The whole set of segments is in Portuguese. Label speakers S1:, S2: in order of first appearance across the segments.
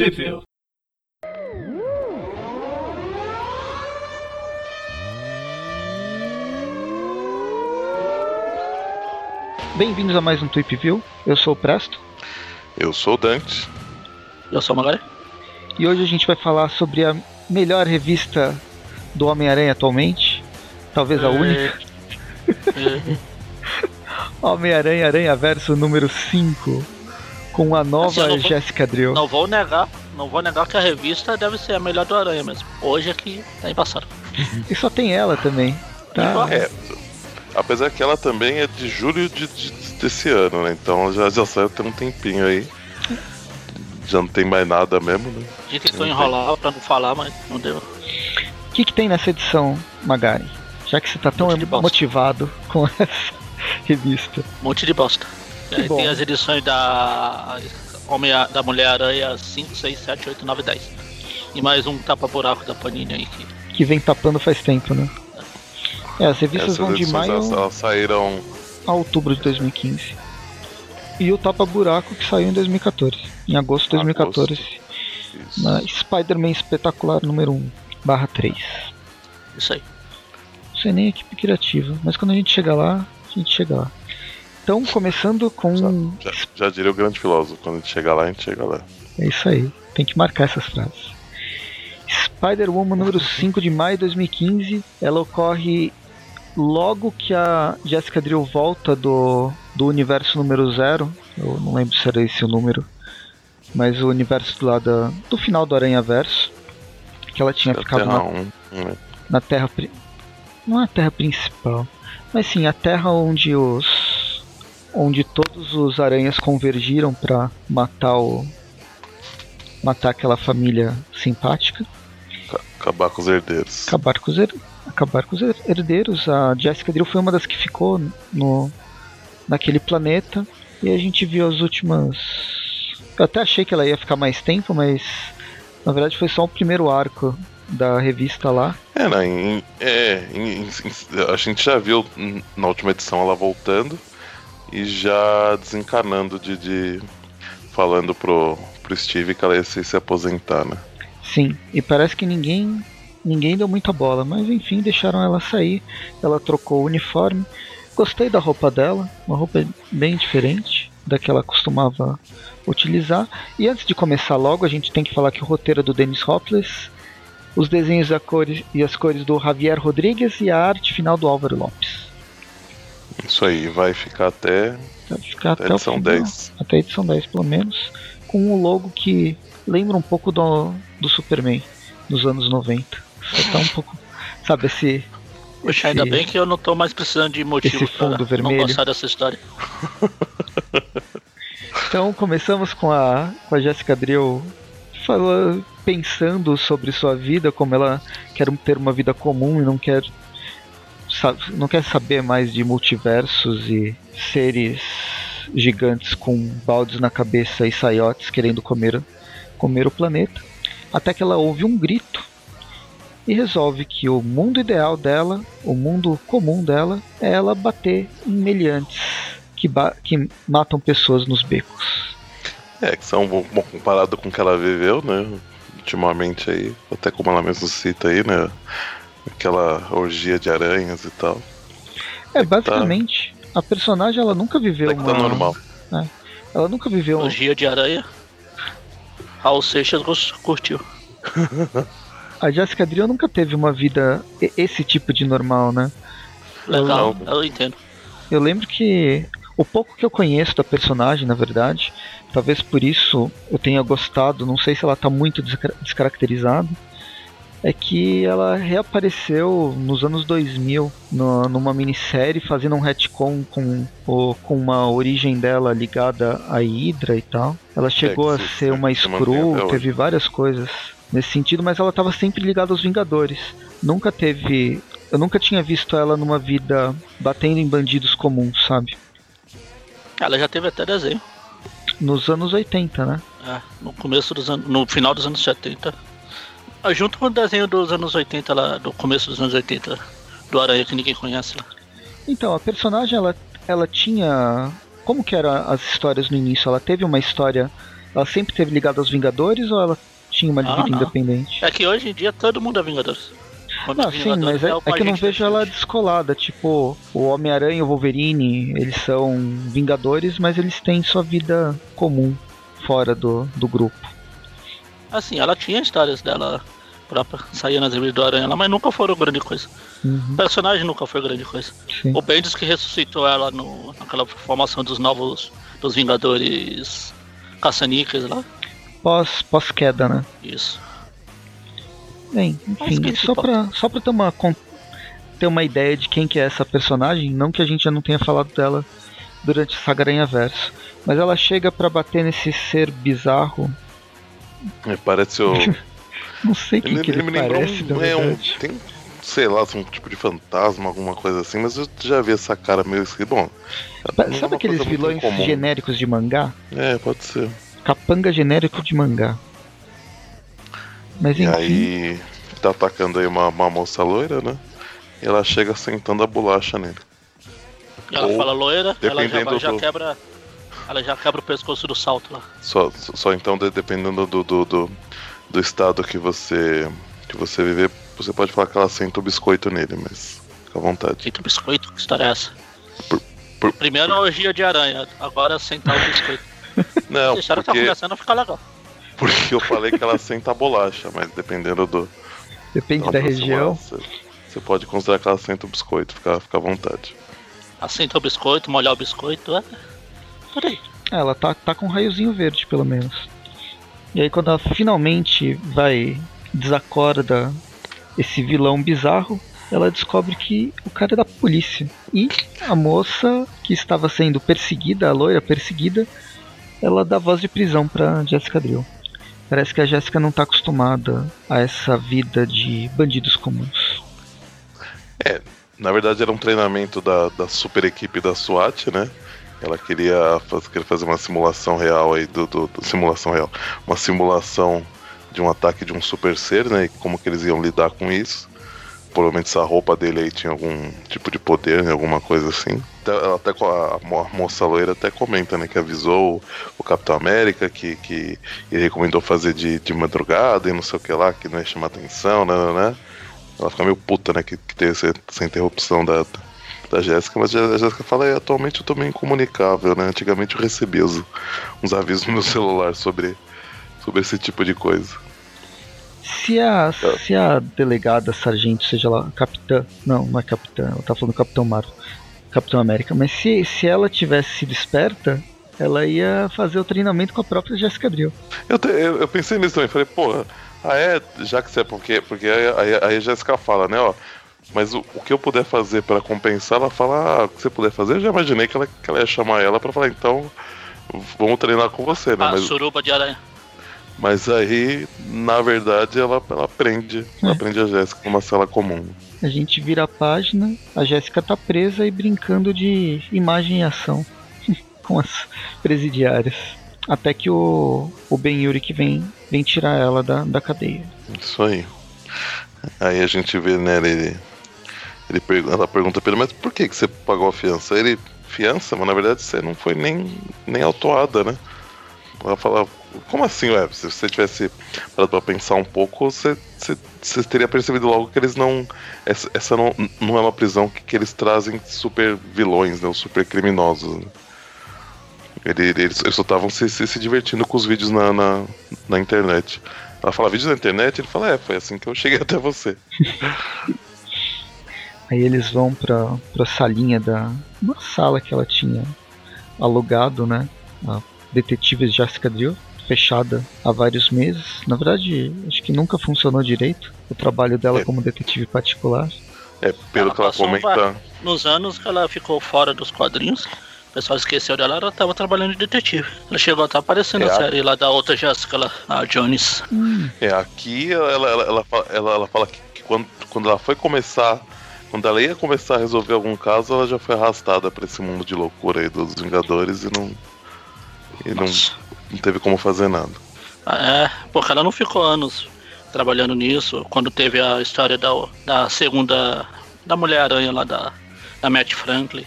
S1: Tweepville.
S2: Bem-vindos a mais um Tweep View. Eu sou o Presto.
S3: Eu sou o Dante.
S4: Eu sou o Magari.
S2: E hoje a gente vai falar sobre a melhor revista do Homem-Aranha atualmente. Talvez a
S4: É.
S2: única.
S4: É,
S2: Homem-Aranha Aranha Verso número 5. Com a
S4: Assim,
S2: nova
S4: não vou-
S2: Jéssica Drill.
S4: não vou negar, não vou negar que a revista deve ser a melhor do Aranha mesmo. Hoje aqui tá embaçado.
S2: E só tem ela também. Tá?
S3: É, apesar que ela também é de julho de, de- desse ano, né? Então já, já saiu tem um tempinho aí. Já não tem mais nada mesmo, né?
S4: A gente tentou enrolar pra não falar, mas não deu.
S2: O que, que tem nessa edição, Magari? Já que você tá tão motivado com essa revista.
S4: Um monte de bosta.
S2: Bom.
S4: tem as edições da Homem da Mulher-Aranha 5, 6, 7, 8, 9, 10. E mais um tapa-buraco da Panini aí que.
S2: Que vem tapando faz tempo, né? É, as revistas
S3: Essas
S2: vão de maio
S3: elas, elas saíram.
S2: a outubro de 2015. E o Tapa Buraco que saiu em 2014. Em agosto de 2014.
S3: Isso.
S2: Na Spider-Man Espetacular número 1, barra 3.
S4: Isso aí.
S2: Não sei nem a equipe criativa, mas quando a gente chegar lá, a gente chega lá. Então, começando com.
S3: Já, já diria o grande filósofo, quando a gente chegar lá, a gente chega lá.
S2: É isso aí, tem que marcar essas frases. Spider-Woman número 5 de maio de 2015. Ela ocorre logo que a Jessica Drill volta do, do universo número 0. Eu não lembro se era esse o número. Mas o universo lá da, do final do Aranha Verso. Que ela tinha
S3: Até
S2: ficado na,
S3: um, né?
S2: na Terra. Não é a Terra principal. Mas sim, a Terra onde os. Onde todos os aranhas convergiram pra matar o. Matar aquela família simpática.
S3: Ca- Acabar com os herdeiros.
S2: Acabar com os, her- acabar com os her- herdeiros. A Jessica Drill foi uma das que ficou no, naquele planeta. E a gente viu as últimas. Eu até achei que ela ia ficar mais tempo, mas na verdade foi só o primeiro arco da revista lá.
S3: É, em- é, em- em- a gente já viu hum, na última edição ela voltando e já desencarnando de. de- falando pro, pro Steve que ela ia se, se aposentar, né?
S2: Sim, e parece que ninguém ninguém deu muita bola, mas enfim, deixaram ela sair. Ela trocou o uniforme. Gostei da roupa dela, uma roupa bem diferente da que ela costumava utilizar. E antes de começar logo, a gente tem que falar que o roteiro é do Dennis Hopeless, os desenhos a cores, e as cores do Javier Rodrigues e a arte final do Álvaro Lopes.
S3: Isso aí, vai ficar até,
S2: Vai ficar
S3: até
S2: até
S3: edição
S2: final.
S3: 10.
S2: até a edição 10 pelo menos, com um logo que lembra um pouco do, do Superman dos anos 90. Só tá um pouco, sabe, esse.
S4: Poxa, ainda bem que eu não tô mais precisando de motivo
S2: esse fundo
S4: pra
S2: vermelho.
S4: não gostar dessa história.
S2: Então começamos com a, com a Jessica Drill falando, pensando sobre sua vida, como ela quer ter uma vida comum e não quer não quer saber mais de multiversos e seres gigantes com baldes na cabeça e saiotes querendo comer comer o planeta. Até que ela ouve um grito e resolve que o mundo ideal dela, o mundo comum dela, é ela bater em meliantes que, que matam pessoas nos becos.
S3: É, que são, bom, comparado com o que ela viveu, né? Ultimamente aí, até como ela mesmo cita aí, né? Aquela orgia de aranhas e tal.
S2: É, basicamente, a personagem ela nunca viveu
S3: que
S2: uma...
S3: tá normal.
S2: Ela nunca viveu...
S4: O Gia de Aranha. Raul Seixas curtiu.
S2: A Jessica Drill nunca teve uma vida... Esse tipo de normal, né?
S4: Legal,
S3: Não.
S4: eu entendo.
S2: Eu lembro que o pouco que eu conheço da personagem, na verdade, talvez por isso eu tenha gostado, não sei se ela tá muito desca- descaracterizada, é que ela reapareceu nos anos 2000 no- numa minissérie fazendo um retcon com, o- com uma origem dela ligada à Hydra e tal. Ela chegou a
S3: que se-
S2: ser uma Skrull, teve várias coisas nesse sentido, mas ela estava sempre ligada aos Vingadores. Nunca teve. Eu nunca tinha visto ela numa vida batendo em bandidos comuns, sabe?
S4: Ela já teve até desenho.
S2: Nos anos 80, né?
S4: É, no começo dos anos. No final dos anos 70. Ah, Junto com o desenho dos anos 80 lá, do começo dos anos 80, do Aranha que ninguém conhece lá.
S2: Então, a personagem ela, ela tinha. Como que eram as histórias no início? Ela teve uma história Ela sempre teve ligada aos Vingadores ou ela tinha uma
S4: Ah,
S2: independente?
S4: É que hoje em dia todo mundo é Vingadores. Quando
S2: Não, sim, mas é,
S4: o
S2: é que eu não vejo ela descolada. Tipo, o Homem-Aranha e o Wolverine, eles são Vingadores, mas eles têm sua vida comum fora do, do grupo.
S4: Assim, ela tinha histórias dela própria, saía nas revistas do Aranha lá, mas nunca foram grande coisa.
S2: Uhum,
S4: O personagem nunca foi grande coisa.
S2: sim.
S4: O Bendis que ressuscitou ela no, naquela formação dos novos. dos Vingadores caça-níqueis lá.
S2: Pós, pós-queda, né?
S4: Isso.
S2: Bem, enfim, só pra, só pra ter uma, ter uma ideia de quem que é essa personagem, não que a gente já não tenha falado dela durante essa Aranha Verso. Mas ela chega pra bater nesse ser bizarro.
S3: É, parece o.
S2: Não sei quem
S3: Ele,
S2: que ele,
S3: ele me
S2: parece,
S3: um, é um. Tem, sei lá, um tipo de fantasma, alguma coisa assim, mas eu já vi essa cara meio esquisita. Bom. É
S2: Sabe
S3: uma
S2: aqueles vilões
S3: incomum.
S2: genéricos de mangá?
S3: É, pode ser.
S2: Capanga genérico de mangá. Mas
S3: E
S2: enfim,
S3: aí tá atacando aí uma, uma moça loira, né? E ela chega sentando a bolacha nele.
S4: Ela
S3: Ou,
S4: fala loira, ela já,
S3: dependendo
S4: já
S3: do-
S4: quebra. Ela já quebra o pescoço do salto lá.
S3: Só, só então, de- dependendo do, do, do, do estado que você que você viver, você pode falar que ela senta o biscoito nele, mas fica à vontade.
S4: Feito biscoito, que história é essa?
S3: Por- por-
S4: Primeiro a orgia de aranha, agora sentar o biscoito.
S3: Não,
S4: a história tá
S3: porque,
S4: começando a ficar legal.
S3: porque eu falei que ela senta a bolacha, mas dependendo do.
S2: depende
S3: de
S2: da região.
S3: Você, você pode considerar que ela senta o biscoito, fica, fica à vontade.
S4: Assenta o biscoito, molhar o biscoito, é.
S2: É, ela tá, tá com um raiozinho verde, pelo menos. E aí quando ela finalmente vai desacorda esse vilão bizarro, ela descobre que o cara é da polícia. E a moça que estava sendo perseguida, a loira perseguida, ela dá voz de prisão pra Jessica Drill. Parece que a Jessica não tá acostumada a essa vida de bandidos comuns.
S3: Na verdade, era um treinamento da, da super equipe da SWAT, né? Ela queria, faz- queria fazer uma simulação real aí do, do- do- simulação real, uma simulação de um ataque de um super ser, né? E como que eles iam lidar com isso. Provavelmente essa roupa dele aí tinha algum tipo de poder, né? Alguma coisa assim. Ela até a, mo- a moça loira até comenta, né? Que avisou o, o Capitão América que, que ele recomendou fazer de, de madrugada e não sei o que lá, que não ia chamar atenção, né? né, né. Ela fica meio puta, né? Que, que teve essa, essa interrupção da, da Jéssica, mas a Jéssica fala, é, atualmente eu tô meio incomunicável, né? Antigamente eu recebia os, uns avisos no meu celular sobre, sobre esse tipo de coisa.
S2: Se a, se a delegada, sargento, seja lá, capitã. Não, não é capitã, ela tá falando Capitão Marvel. Capitão América. Mas se, se ela tivesse sido esperta, ela ia fazer o treinamento com a própria Jessica Drill.
S3: Eu, eu, eu pensei nisso também, falei, porra, ah é, já que você é porque, porque aí, aí, aí a Jéssica fala, né, ó, mas o, o que eu puder fazer pra compensar, ela fala, ah, o que você puder fazer, eu já imaginei que ela, que ela ia chamar ela pra falar, então, vamos treinar com você, né,
S4: A
S3: mas,
S4: suruba de aranha.
S3: mas aí, na verdade, ela, ela prende, ela
S2: É.
S3: prende a Jéssica numa cela comum.
S2: A gente vira a página, a Jéssica tá presa e brincando de imagem e ação com as presidiárias. Até que o, o Ben Yurik vem, vem tirar ela da, da cadeia.
S3: Isso aí. Aí a gente vê, né, ele. Ele pergu- ela pergunta pra ele, mas por que, que você pagou a fiança? Ele, fiança? Mas na verdade você não foi nem, nem autuada, né? Ela fala, como assim, ué? Se você tivesse parado pra pensar um pouco, você, você, você teria percebido logo que eles não. Essa, essa não, não é uma prisão que, que eles trazem super vilões, né? Os super criminosos. né? Ele- eles, eles só estavam se, se, se divertindo com os vídeos na, na, na internet. Ela fala vídeos na internet, ele fala, é, foi assim que eu cheguei até você.
S2: Aí eles vão pra, pra salinha da. Uma sala que ela tinha alugado, né? A detetive Jessica Drill, fechada há vários meses. Na verdade, acho que nunca funcionou direito o trabalho dela
S3: É.
S2: como detetive particular.
S3: É, pelo
S4: Ela
S3: que ela comenta.
S4: Nos anos que ela ficou fora dos quadrinhos, o pessoal esqueceu dela, ela tava trabalhando de detetive. Ela chegou a estar aparecendo
S3: É,
S4: na
S3: a-
S4: série lá da outra Jessica, lá, a Jones.
S3: É, aqui ela, ela, ela, fala, ela, ela fala que, que quando, quando ela foi começar. Quando ela ia começar a resolver algum caso, ela já foi arrastada pra esse mundo de loucura aí dos Vingadores e não. E não,
S4: Nossa.
S3: não teve como fazer nada.
S4: É, porque ela não ficou anos trabalhando nisso. Quando teve a história da, da segunda. da Mulher-Aranha lá da, da Matt Franklin.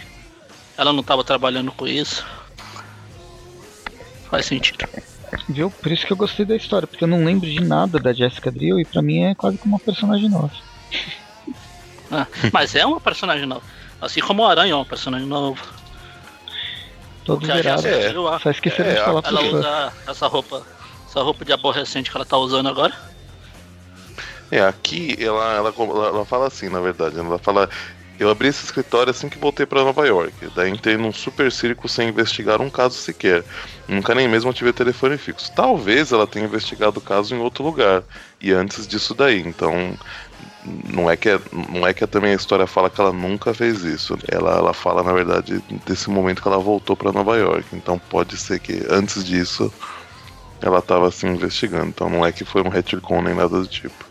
S4: Ela não estava trabalhando com isso. Faz sentido.
S2: Viu? Por isso que eu gostei da história, porque eu não lembro de nada da Jessica Drill e pra mim é quase como uma personagem nova.
S4: Ah, mas é uma personagem nova. Assim como o Aranha é um personagem novo.
S2: Todo virado.
S3: É.
S2: Só esqueceram
S3: É,
S2: de falar
S4: ela usa essa roupa, essa roupa de aborrecente que ela tá usando agora.
S3: É, aqui ela, ela, ela, ela fala assim, na verdade. Ela fala. Eu abri esse escritório assim que voltei pra Nova York. Daí entrei num super circo sem investigar um caso sequer. Nunca nem mesmo tive telefone fixo. Talvez ela tenha investigado o caso em outro lugar. E antes disso daí. Então. Não é, que é, não é que também a história fala que ela nunca fez isso. Ela, ela fala, na verdade, desse momento que ela voltou pra Nova York. Então pode ser que antes disso ela tava assim investigando. Então não é que foi um retcon nem nada do tipo.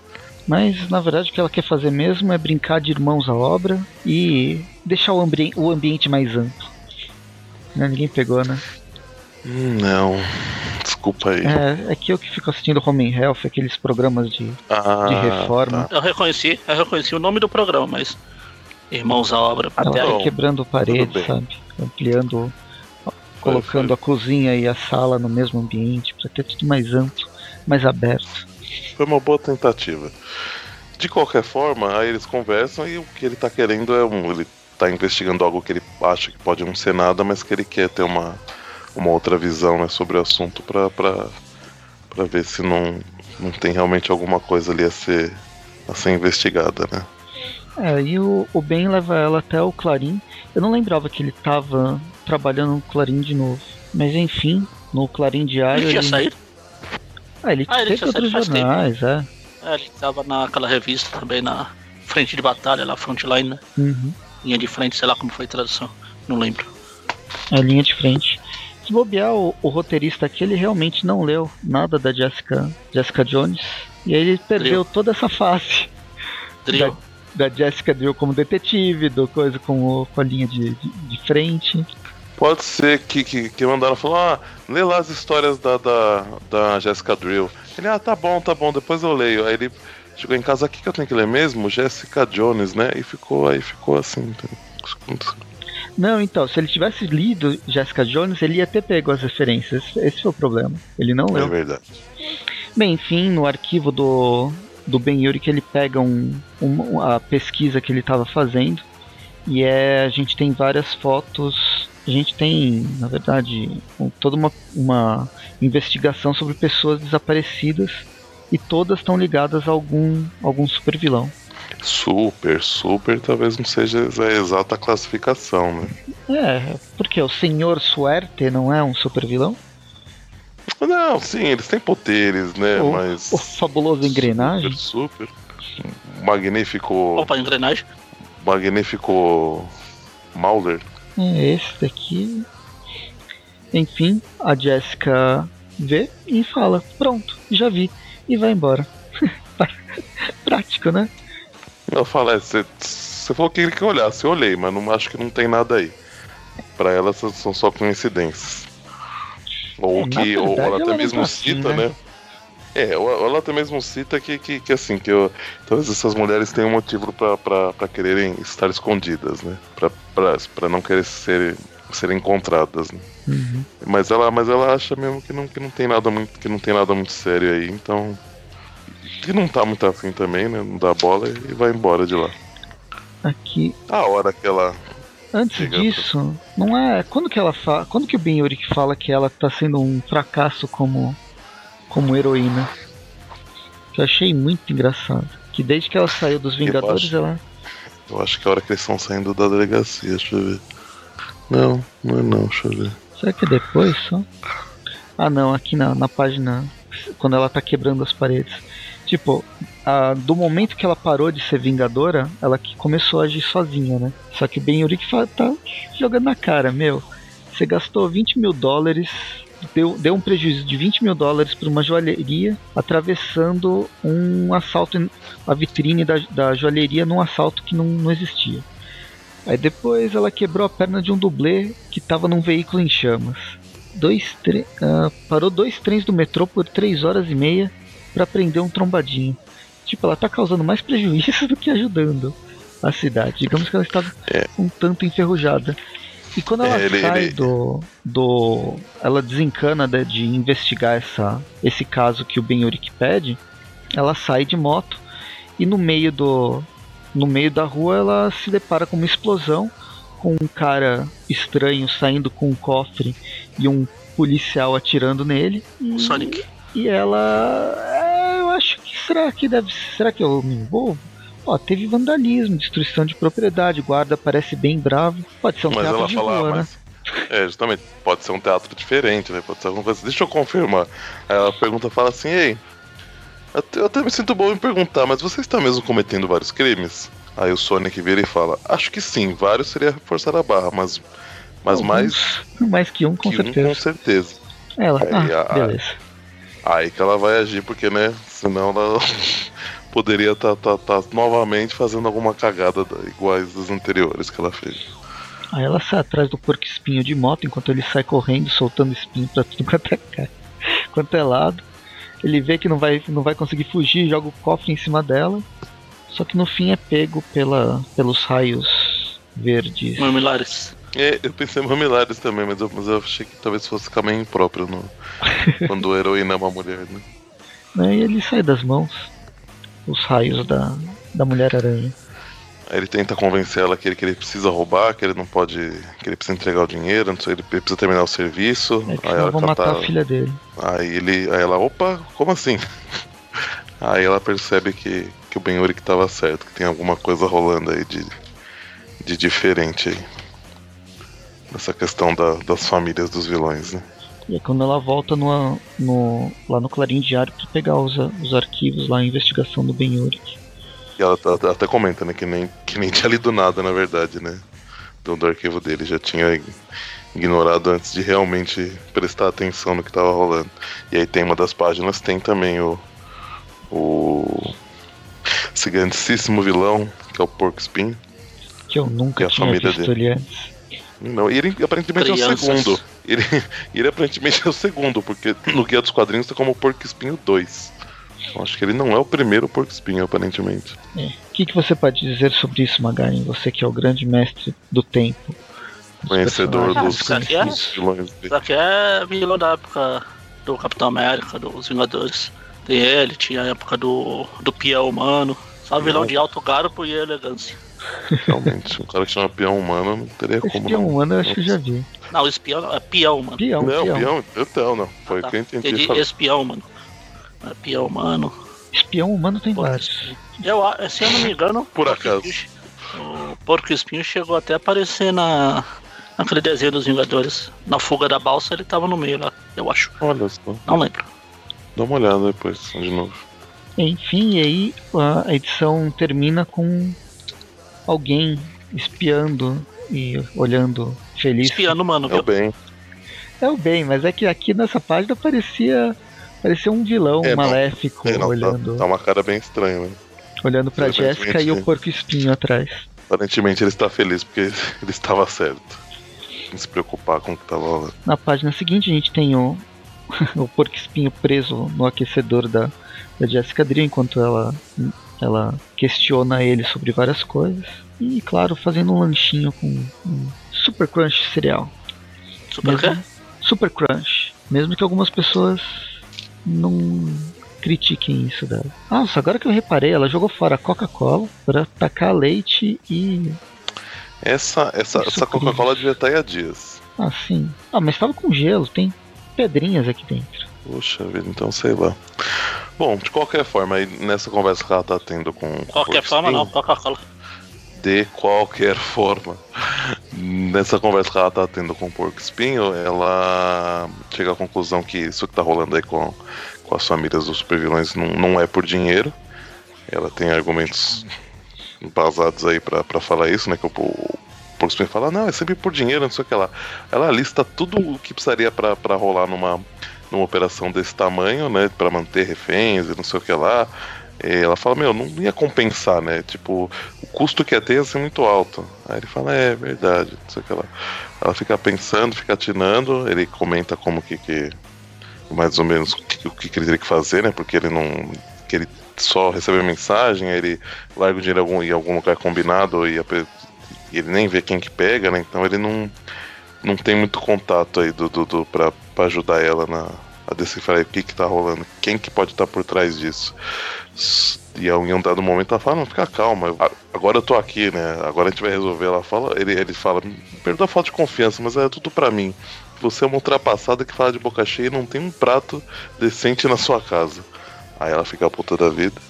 S2: Mas na verdade o que ela quer fazer mesmo é brincar de irmãos à obra e deixar o, ambi o ambiente mais amplo. Né, Ninguém pegou, né?
S3: Não, desculpa aí.
S2: É, é que eu que fico assistindo Home and Health, aqueles programas de,
S3: Ah,
S2: de reforma.
S3: tá.
S4: Eu reconheci, eu reconheci o nome do programa, mas Irmãos à Obra,
S2: Ela
S4: até
S2: vai
S3: bom.
S4: aí.
S2: quebrando paredes,
S3: bem.
S2: sabe? Ampliando, colocando a cozinha e a sala no mesmo ambiente para ter tudo mais amplo, mais aberto.
S3: Foi uma boa tentativa. De qualquer forma, aí eles conversam e o que ele tá querendo é um. Ele tá investigando algo que ele acha que pode não ser nada, mas que ele quer ter uma, uma outra visão né, sobre o assunto pra, pra, pra ver se não, não tem realmente alguma coisa ali a ser, a ser investigada, né?
S2: É, e o, o Ben leva ela até o Clarim. Eu não lembrava que ele tava trabalhando no Clarim de novo. Mas enfim, no Clarim Diário.
S4: Ele tinha
S2: ele-
S4: saído?
S2: Ah, ele,
S4: Ah, ele
S2: teve
S4: tinha
S2: outros
S4: tempo.
S2: jornais, é.
S4: É, ele tava naquela revista também, na frente de batalha, lá, Frontline, né?
S2: Uhum.
S4: Linha de frente, sei lá como foi a tradução. Não lembro.
S2: A linha de frente. Se bobear, o, o roteirista aqui, ele realmente não leu nada da Jessica, Jessica Jones. E aí ele perdeu toda essa face
S4: Drill.
S2: da Jessica Drill como detetive, do coisa com, o- com a linha de, de, de frente.
S3: Pode ser que, que, que mandaram falar, ah, lê lá as histórias da, da, da Jessica Drill. Ele, ah, tá bom, tá bom, depois eu leio. Aí ele chegou em casa, aqui que eu tenho que ler mesmo? Jessica Jones, né? E ficou, aí ficou assim.
S2: Não, então, se ele tivesse lido Jessica Jones, ele ia ter pego as referências. Esse foi o problema. Ele não
S3: É
S2: leu.
S3: verdade.
S2: Bem, enfim, no arquivo do, do Ben Yuri que ele pega um, um- a pesquisa que ele estava fazendo e é a gente tem várias fotos. A gente tem, na verdade, um- toda uma, uma investigação sobre pessoas desaparecidas e todas estão ligadas a algum, algum super vilão.
S3: Super, super, talvez não seja a exata classificação, né?
S2: É, porque o Senhor Suerte não é um super vilão?
S3: Não, sim, eles têm poderes, né?
S2: O-
S3: Mas.
S2: O fabuloso engrenagem?
S3: Super, super. Magnífico.
S4: Opa, engrenagem.
S3: Magnífico. Mauler.
S2: É esse daqui. Enfim, a Jessica vê e fala: Pronto, já vi. E vai embora. Prático, né?
S3: Eu falo, é, você você falou que ele quer olhar, você olhei, mas não acho que não tem nada aí. Pra ela são só coincidências. Ou
S2: É,
S3: que, ou ela
S2: ela
S3: até mesmo
S2: tá assim,
S3: cita,
S2: né?
S3: né? É, ela até mesmo cita que, que, que assim, que eu, talvez essas mulheres tenham um motivo pra quererem estar escondidas, né? Pra não querer ser, serem encontradas, né?
S2: Uhum.
S3: Mas ela, mas ela acha mesmo que não, que não tem nada muito, que não tem nada muito sério aí, então. Que não tá muito afim também, né? Não dá bola e vai embora de lá.
S2: Aqui.
S3: A hora que ela.
S2: Antes
S3: Chega
S2: disso, não é. Quando que ela fala. Quando que o Ben Yurik fala que ela tá sendo um fracasso como. como heroína? Que eu achei muito engraçado. Que desde que ela saiu dos Vingadores,
S3: acho-
S2: ela.
S3: Eu acho que é a hora que eles estão saindo da delegacia, deixa eu ver. Não, não é não, deixa eu ver.
S2: Será que é depois só? Ah não, aqui na, na página. Quando ela tá quebrando as paredes. Tipo, a- do momento que ela parou de ser vingadora, ela que começou a agir sozinha, né? Só que Ben Yurik tá jogando na cara, meu. Você gastou 20 mil dólares, deu, deu um prejuízo de 20 mil dólares para uma joalheria, atravessando um assalto, a vitrine da, da joalheria num assalto que não, não existia. Aí depois ela quebrou a perna de um dublê que tava num veículo em chamas. Dois ah, parou dois trens do metrô por três horas e meia para prender um trombadinho. Tipo, ela tá causando mais prejuízo do que ajudando a cidade. Digamos que ela estava
S3: É.
S2: um tanto enferrujada. E quando ela
S3: É, ele-
S2: sai
S3: ele-
S2: do, do. Ela desencana de, de investigar essa, esse caso que o Ben Urich pede, ela sai de moto e no meio do. No meio da rua ela se depara com uma explosão, com um cara estranho saindo com um cofre e um policial atirando nele. E,
S4: O Sonic.
S2: e ela. é, eu acho que será que deve. Será que eu me envolvo? Ó, teve vandalismo, destruição de propriedade, guarda parece bem bravo. Pode ser um
S3: Mas
S2: teatro
S3: ela
S2: de
S3: fala,
S2: rua,
S3: ah,
S2: né?
S3: mas. É, justamente, pode ser um teatro diferente, né? Pode ser alguma coisa. Deixa eu confirmar. Aí ela pergunta, fala assim, ei. Eu até, eu até me sinto bom em perguntar, mas você está mesmo cometendo vários crimes? Aí o Sonic vira e fala, acho que sim, vários seria forçar a barra, mas. Mas
S2: Alguns,
S3: mais
S2: Mais que um, com
S3: que um
S2: certeza.
S3: com certeza.
S2: Ela,
S3: Aí,
S2: ah,
S3: a-
S2: beleza.
S3: Aí que ela vai agir, porque, né? Senão ela poderia estar novamente fazendo alguma cagada da- iguais das anteriores que ela fez.
S2: Aí ela sai atrás do porco espinho de moto enquanto ele sai correndo, soltando espinho pra tudo quanto é, cara, quanto é lado. Ele vê que não vai, não vai conseguir fugir, joga o cofre em cima dela. Só que no fim é pego pela, pelos raios verdes.
S4: Mamilares.
S3: É, eu pensei em Mamilares também, mas eu, mas eu achei que talvez fosse caminho impróprio no, quando a heroína é uma mulher, né?
S2: Né, e ele sai das mãos. Os raios da, da Mulher-Aranha.
S3: Aí ele tenta convencer ela que ele, que ele precisa roubar, que ele não pode. que ele precisa entregar o dinheiro, não sei, ele precisa terminar o serviço.
S2: É que
S3: aí
S2: senão vão
S3: ela
S2: matar
S3: tá-
S2: a filha dele.
S3: Aí ele. Aí ela, opa, como assim? Aí ela percebe que, que o Ben Urich tava certo, que tem alguma coisa rolando aí de, de diferente aí. Nessa questão da- das famílias dos vilões, né?
S2: E é quando ela volta no, no, lá no Clarim Diário pra pegar os, os arquivos lá, a investigação do Ben Urich.
S3: E ela tá- até comenta, né, que nem, que nem tinha lido nada, na verdade, né? Do, do arquivo dele, já tinha ignorado antes de realmente prestar atenção no que tava rolando. E aí tem uma das páginas, tem também o. O. Esse grandíssimo vilão, que é o Porco Spin.
S2: Que eu nunca
S3: E a
S2: tinha
S3: família
S2: visto
S3: dele.
S2: ele antes.
S3: Não, e ele aparentemente é o
S4: Crianças.
S3: segundo. Ele, ele aparentemente é o segundo, porque no Guia dos Quadrinhos tá como Porco Espinho 2. Eu acho que ele não é o primeiro Porco Espinho, aparentemente.
S2: É. O que, que você pode dizer sobre isso, Magarin? Você que é o grande mestre do tempo.
S3: Conhecedor dos,
S4: é-
S3: dos vilões dele.
S4: Isso aqui é vilão da época do Capitão América, dos Vingadores. Tem ele, tinha a época do, do Pião Humano. Só vilão de alto garbo e elegância.
S3: Realmente, um cara que chama peão humano não teria
S2: Esse
S3: como
S2: peão
S3: não.
S2: humano eu acho que já vi.
S4: Não, espião é peão, mano.
S2: Peão,
S3: Não,
S2: peão.
S3: peão, então não. Foi o
S4: Tá,
S3: que eu entendi.
S4: entendi
S3: Falei,
S4: espião, mano. É peão humano.
S2: Espião humano tem
S4: Porco
S2: vários.
S4: espinho. Eu, a- se eu não me engano,
S3: Por acaso.
S4: O Porco Espinho chegou até a aparecer na, naquele desenho dos Vingadores. Na fuga da balsa ele tava no meio lá, eu acho.
S3: Olha só,
S4: Não lembro.
S3: dá uma olhada depois, de novo.
S2: Enfim, e aí a edição termina com alguém espiando e olhando feliz.
S4: Espiando, mano,
S3: É o bem.
S2: É o bem, mas é que aqui nessa página parecia parecia um vilão
S3: É, não.
S2: maléfico
S3: É, não, tá,
S2: olhando,
S3: tá uma cara bem estranha, né?
S2: olhando pra Jéssica e o porco espinho atrás.
S3: Aparentemente ele está feliz porque ele estava certo. Não se preocupar com o que tava rolando.
S2: Na página seguinte a gente tem o, o porco espinho preso no aquecedor da, da Jessica Drew enquanto ela, ela questiona ele sobre várias coisas. E claro, fazendo um lanchinho com um Super Crunch cereal.
S4: Super?
S2: Super Crunch. Mesmo que algumas pessoas não critiquem isso dela. Nossa, agora que eu reparei, ela jogou fora a Coca-Cola para tacar leite e.
S3: Essa, essa,
S2: Isso
S3: essa Coca-Cola devia estar aí há dias.
S2: assim. Ah, mas tava com gelo, tem pedrinhas aqui dentro.
S3: Puxa vida, então sei lá. Bom, de qualquer forma, aí nessa conversa que ela tá tendo com. com o
S4: Qualquer forma, não, Coca-Cola.
S3: De qualquer forma. Nessa conversa que ela tá tendo com o Porco Espinho, ela chega à conclusão que isso que tá rolando aí com, com as famílias dos supervilões não, não é por dinheiro. Ela tem argumentos embasados aí pra, pra falar isso, né? Que o, Porco Espinho fala, não, é sempre por dinheiro, não sei o que lá. Ela lista tudo o que precisaria pra rolar numa, numa operação desse tamanho, né? Pra manter reféns e não sei o que lá. Ela fala, meu, não ia compensar, né? Tipo, o custo que ia ter ia ser muito alto. Aí ele fala, é verdade, não sei o que lá. Ela fica pensando, fica atinando, ele comenta como que, que mais ou menos o que, que ele teria que fazer, né? Porque ele não. que ele só recebe a mensagem, aí ele larga o dinheiro em algum, em algum lugar combinado e a e ele nem vê quem que pega, né? Então ele não, não tem muito contato aí do, do pra, pra ajudar ela na, a decifrar o que que tá rolando, quem que pode estar tá por trás disso. E em um dado momento ela fala, não, fica calma, agora eu tô aqui, né? Agora a gente vai resolver. Ela fala, ele, ele fala, perdoa a falta de confiança, mas é tudo para mim. Você é uma ultrapassada que fala de boca cheia e não tem um prato decente na sua casa. Aí ela fica a puta da vida.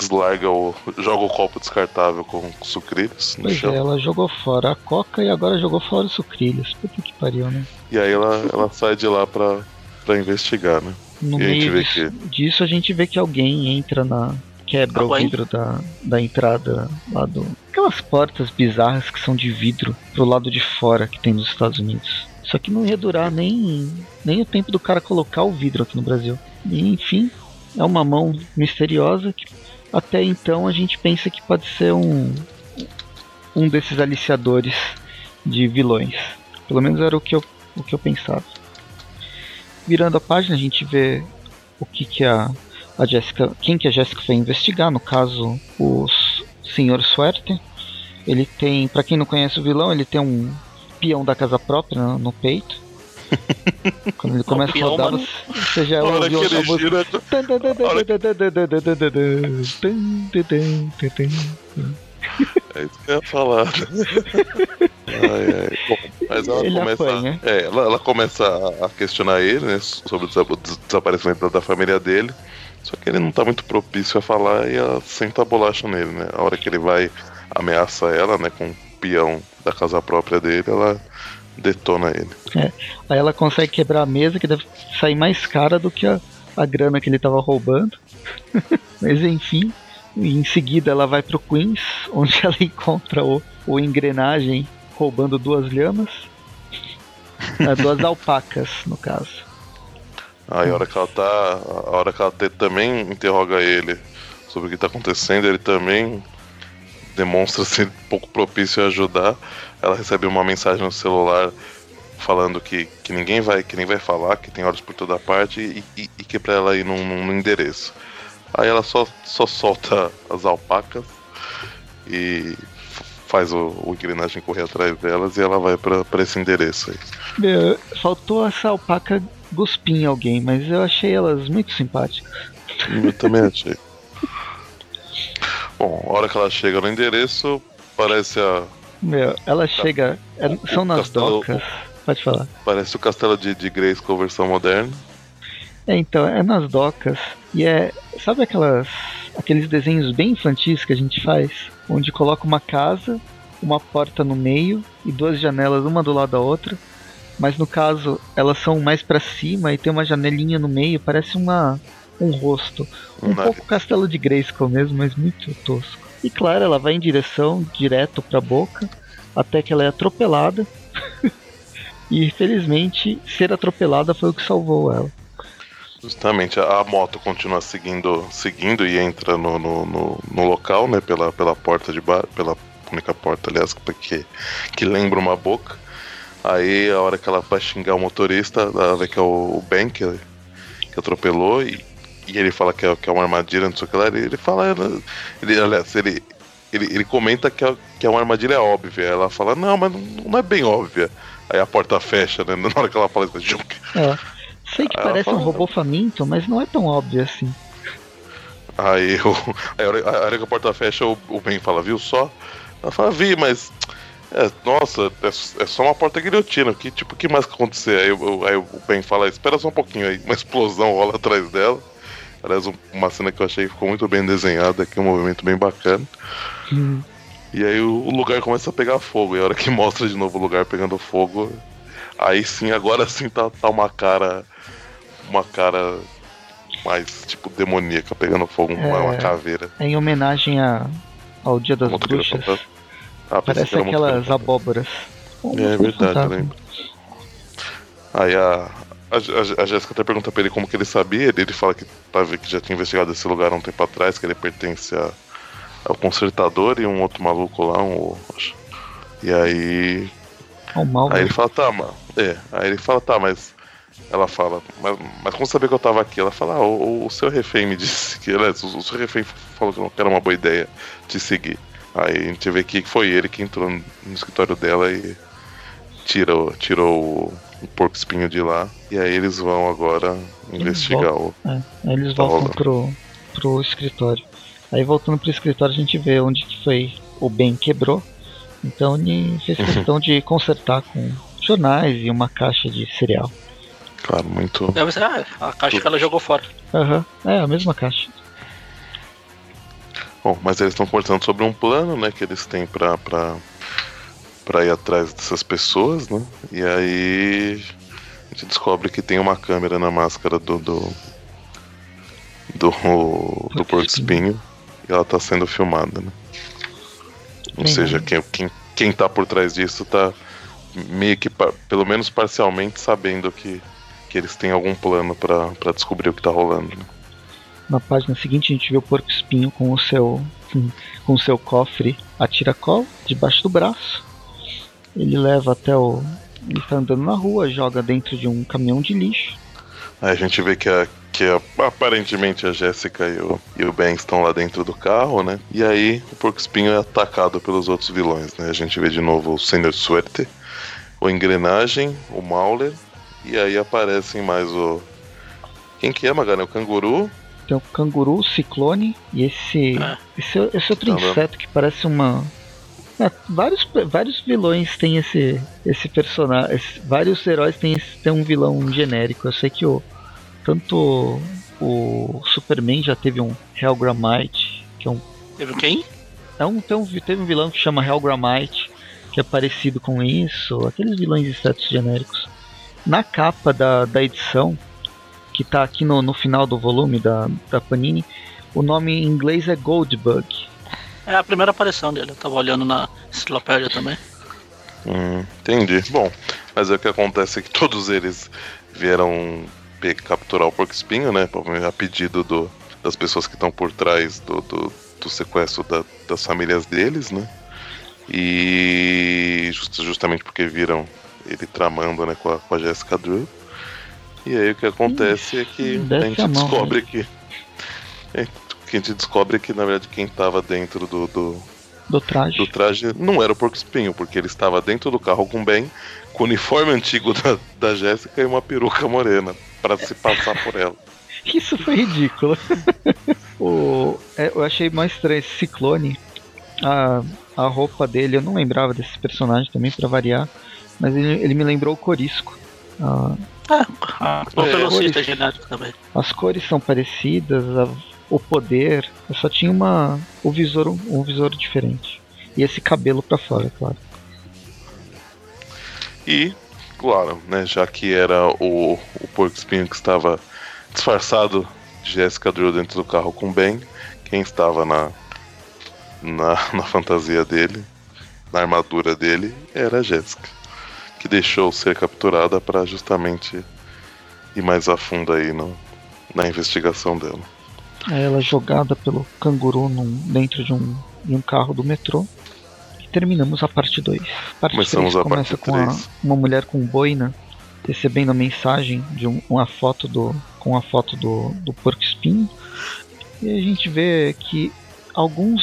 S3: Deslarga o. joga o copo descartável com sucrilhos no
S2: pois
S3: chão.
S2: É, ela jogou fora a coca e agora jogou fora os sucrilhos. Puta que pariu, né?
S3: E aí ela, ela sai de lá pra, pra investigar, né?
S2: No
S3: e
S2: meio disso, que... disso, a gente vê que alguém entra na. quebra ah, o vidro da, da entrada lá do. Aquelas portas bizarras que são de vidro pro lado de fora que tem nos Estados Unidos. Só que não ia durar nem, nem o tempo do cara colocar o vidro aqui no Brasil. E enfim, é uma mão misteriosa que até então a gente pensa que pode ser um, um desses aliciadores de vilões. Pelo menos era o que eu, o que eu pensava. Virando a página, a gente vê o que, que a, a Jessica. Quem que a Jessica foi investigar, no caso, o Sr. Suerte. Ele tem, para quem não conhece o vilão, ele tem um peão da casa própria no, no peito. Quando ele começa a rodar, você, você já ouviu a música.
S3: É isso que eu ia falar. ai, ai. Bom, mas ela ele começa, é, ela, ela, começa a questionar ele né, sobre o desaparecimento da família dele. Só que ele não tá muito propício a falar e ela senta a bolacha nele, né? A hora que ele vai ameaça ela, né, com o peão da casa própria dele, ela detona ele.
S2: É. Aí ela consegue quebrar a mesa, que deve sair mais cara do que a, a grana que ele tava roubando. Mas enfim, em seguida ela vai pro Queens, onde ela encontra o, o engrenagem roubando duas lhamas. É, duas alpacas, no caso.
S3: Aí a hora que ela tá. A hora que ela também interroga ele sobre o que tá acontecendo, ele também demonstra ser pouco propício a ajudar. Ela recebe uma mensagem no celular falando que, que ninguém vai que nem vai falar, que tem olhos por toda parte e, e, e que é pra ela ir num, num endereço. Aí ela só, só solta as alpacas e faz o, o engrenagem correr atrás delas e ela vai para esse endereço aí.
S2: Meu, faltou essa alpaca guspir em alguém, mas eu achei elas muito simpáticas.
S3: Eu também achei. Bom, a hora que ela chega no endereço, parece a.
S2: Meu, ela chega. É, são nas castelo, docas. Pode falar.
S3: Parece o castelo de, de Grace com versão moderna.
S2: É, então, é nas docas. E é. Sabe aquelas. aqueles desenhos bem infantis que a gente faz? Onde coloca uma casa, uma porta no meio e duas janelas, uma do lado da outra. Mas no caso, elas são mais para cima e tem uma janelinha no meio, parece uma um rosto. Um pouco castelo de Grayskull mesmo, mas muito tosco. E claro, ela vai em direção direto pra boca, até que ela é atropelada. e infelizmente, ser atropelada foi o que salvou ela.
S3: Justamente, a moto continua seguindo, seguindo e entra no, no, no, no local, né? Pela, pela porta de bar, pela única porta, aliás, que, que lembra uma boca. Aí a hora que ela vai xingar o motorista, ela vê que é o Ben que, que atropelou e, e ele fala que é, que é uma armadilha, não sei o que lá. Ele, ele fala. Ele, aliás, ele, ele, ele comenta que é, que é uma armadilha óbvia. Ela fala, não, mas não, não é bem óbvia. Aí a porta fecha, né? Na hora que ela fala isso.
S2: É. Sei que aí parece fala, um robô faminto, mas não é tão óbvio assim.
S3: Aí, o, aí a hora que a porta fecha, o, o Ben fala, viu só? Ela fala, vi, mas. É, nossa, é, é, só uma porta guilhotina. Que, tipo, o que mais que acontecer? Aí, aí o Ben fala, espera só um pouquinho aí. Uma explosão rola atrás dela. Aliás, uma cena que eu achei que ficou muito bem desenhada, que é um movimento bem bacana. Uhum. E aí o lugar começa a pegar fogo. E a hora que mostra de novo o lugar pegando fogo, aí sim, agora sim tá, tá uma cara uma cara mais, tipo, demoníaca, pegando fogo, é, uma caveira.
S2: É em homenagem a, ao Dia das Bruxas. Ah, Parece aquelas abóboras.
S3: É, é verdade, lembro. Aí a, a, a, Jéssica até pergunta pra ele como que ele sabia, ele, ele fala que, tá, que já tinha investigado esse lugar há um tempo atrás, que ele pertence a, ao consertador e um outro maluco lá, um. E aí.
S2: Oh, mal,
S3: aí ele fala, tá, mano. É, aí ele fala, tá, mas ela fala, mas, mas como saber que eu tava aqui? Ela fala, ah, o, o seu refém me disse que. Aliás, o, o seu refém falou que não era uma boa ideia te seguir. Aí a gente vê que foi ele que entrou no escritório dela e tirou, tirou o, o porco espinho de lá. E aí eles vão agora investigar
S2: voltam,
S3: o.
S2: É, aí eles
S3: Tá
S2: voltam pro, pro escritório. Aí voltando pro escritório a gente vê onde que foi o Ben quebrou. Então ele fez questão de consertar com jornais e uma caixa de cereal.
S3: Claro, muito.
S4: Deve ser ah, a caixa que ela jogou fora.
S2: Aham, é a mesma caixa.
S3: Bom, mas eles estão conversando sobre um plano, né, que eles têm pra, pra, pra ir atrás dessas pessoas, né? E aí a gente descobre que tem uma câmera na máscara do. do. do, do porco espinho e ela tá sendo filmada, né? Ou
S2: Bem,
S3: seja, quem, quem, quem tá por trás disso tá meio que, pelo menos parcialmente, sabendo que, que eles têm algum plano pra descobrir o que tá rolando. Né?
S2: Na página seguinte a gente vê o porco espinho com o seu com o seu cofre a tiracol debaixo do braço. Ele leva até o ele está andando na rua, joga dentro de um caminhão de lixo.
S3: Aí a gente vê que, a, que a- aparentemente a Jéssica e o, e o Ben estão lá dentro do carro, né? E aí o Porco Espinho é atacado pelos outros vilões, né? A gente vê de novo o Senhor Suerte, o Engrenagem, o Mauler, e aí aparecem mais o. Quem que é, Magana? O Canguru?
S2: Tem o canguru, o ciclone e esse
S4: É.
S2: esse, esse outro
S3: Tá
S2: inseto que parece uma É, vários, vários vilões têm esse esse personagem, esse- vários heróis têm, esse, têm um vilão genérico. Eu sei que o tanto o Superman já teve um Hellgramite, que é um
S4: Teve quem?
S2: É um, tem um, teve um vilão que chama Hellgramite, que é parecido com isso, aqueles vilões insetos genéricos. Na capa da, da edição, que tá aqui no, no final do volume da, da Panini, o nome em inglês é Goldbug.
S4: É a primeira aparição dele. Eu tava olhando na enciclopédia também.
S3: Hum, entendi. Bom, mas é o que acontece é que todos eles vieram capturar o Porco Espinho, né? A pedido do, das pessoas que estão por trás do, do, do sequestro da- das famílias deles, né? E just- justamente porque viram ele tramando né, com a, com a Jessica Drew. E aí o que acontece é que a gente descobre que. É, que a gente descobre que na verdade quem estava dentro do- do,
S2: Do traje.
S3: do traje não era o porco espinho, porque ele estava dentro do carro com o Ben, com o uniforme antigo da, da Jéssica e uma peruca morena, para se passar por ela.
S2: Isso foi ridículo. o, é, eu achei mais estranho esse ciclone. A, a roupa dele, eu não lembrava desse personagem também, pra variar. Mas ele, ele me lembrou o Corisco. Ah,
S4: É, a- o
S3: É,
S4: velocista
S2: cores.
S4: genérico também.
S2: as cores são parecidas, a- o poder. Eu só tinha uma, o visor, um visor diferente. E esse cabelo pra fora, é claro.
S3: E, claro, né, já que era o, o porco espinho que estava disfarçado de Jessica Drew dentro do carro com Ben, quem estava na, na, na fantasia dele, na armadura dele, era a Jéssica, que deixou ser capturada para justamente ir mais a fundo aí no, na investigação dela.
S2: Aí ela é jogada pelo canguru num- dentro de um, de um carro do metrô. E terminamos a parte 2. Parte
S3: Começamos
S2: 3
S3: a
S2: começa
S3: parte
S2: com a- uma mulher com boina recebendo a mensagem de um- uma foto do com a foto do, do porco espinho. E a gente vê que alguns,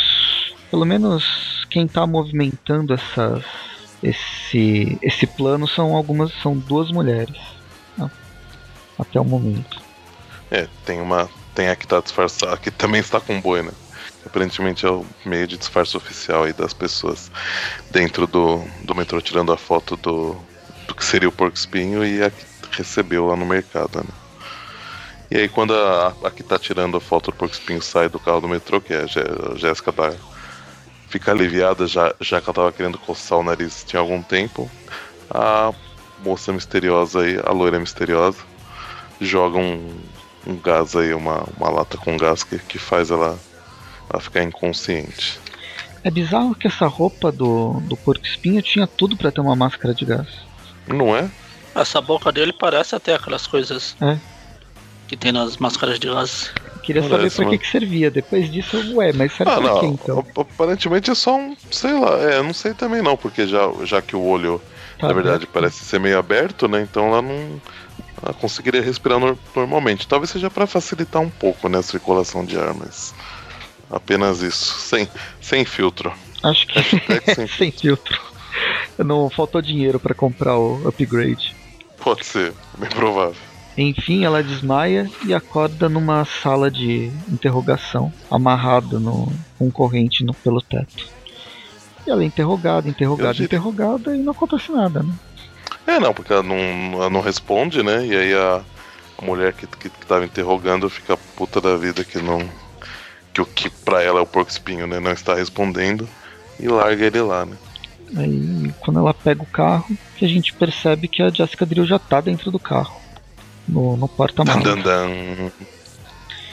S2: pelo menos quem está movimentando essas, esse esse plano são algumas são duas mulheres. né? Até o momento.
S3: É, tem uma. Tem a que tá disfarçada, que também está com boi, né? Aparentemente é o meio de disfarce oficial aí das pessoas dentro do, do metrô tirando a foto do, do que seria o porco espinho e a que recebeu lá no mercado, né? E aí quando a, a que tá tirando a foto do porco espinho sai do carro do metrô, que é a Jé- a Jéssica tá, fica aliviada já, já que ela tava querendo coçar o nariz tinha algum tempo, a moça misteriosa aí, a loira misteriosa, joga um, um gás aí, uma, uma lata com gás que, que faz ela, ela ficar inconsciente.
S2: É bizarro que essa roupa do, do porco espinho tinha tudo pra ter uma máscara de gás.
S3: Não é?
S4: Essa boca dele parece até aquelas coisas
S2: É.
S4: que tem nas máscaras de gás.
S2: Queria
S3: Parece,
S2: saber pra que, que servia. Depois disso, ué, mas serve
S3: Ah,
S2: pra quê então?
S3: ap- Aparentemente é só um. Sei lá, é, não sei também não, porque já, já que o olho,
S2: Tá
S3: na verdade,
S2: aberto.
S3: parece ser meio aberto, né? Então ela não. Ela conseguiria respirar nor- normalmente. Talvez seja pra facilitar um pouco né, a circulação de ar, mas. Apenas isso. Sem, sem filtro.
S2: Acho que
S3: Hashtag sem
S2: sem filtro. Não faltou dinheiro pra comprar o upgrade.
S3: Pode ser, bem provável.
S2: Enfim, ela desmaia e acorda numa sala de interrogação, amarrada no, com corrente no, pelo teto. E ela é interrogada, interrogada, interrogada e não acontece nada, né?
S3: É, não, porque ela não, ela não responde, né? E aí a, a mulher que, que, que tava interrogando fica puta da vida que não. Que o que pra ela é o porco espinho, né? Não está respondendo. E larga ele lá, né?
S2: Aí quando ela pega o carro, que a gente percebe que a Jessica Drill já tá dentro do carro. No, no porta-malas.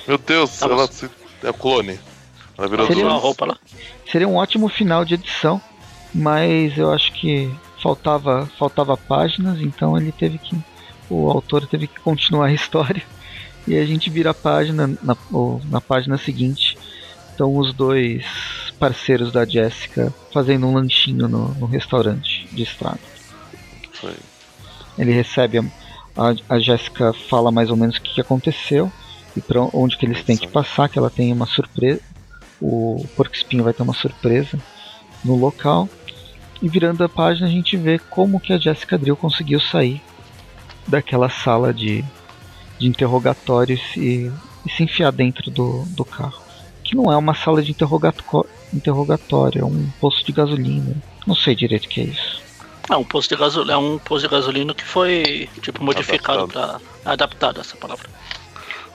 S3: Meu Deus,
S4: Tá,
S3: ela se, é o clone. Ela virou
S2: Seria
S4: Tirou a
S3: duas.
S4: roupa lá.
S2: Seria um ótimo final de edição, mas eu acho que faltava, faltava páginas, então ele teve que. O autor teve que continuar a história. E a gente vira a página, na, ou na página seguinte, estão os dois parceiros da Jessica fazendo um lanchinho no, no restaurante de estrada.
S3: Aí.
S2: Ele recebe a, a, a Jéssica fala mais ou menos o que que aconteceu e para onde que eles têm que passar, que ela tem uma surpresa. O Porco Espinho vai ter uma surpresa no local. E virando a página a gente vê como que a Jessica Drill conseguiu sair daquela sala de, de interrogatórios e, e se enfiar dentro do, do carro. Que não é uma sala de interrogatório, é um posto de gasolina. Não sei direito o que é isso.
S4: É um posto de gasolina, é um posto de gasolina que foi tipo modificado
S3: Adaptado.
S4: para adaptado essa palavra.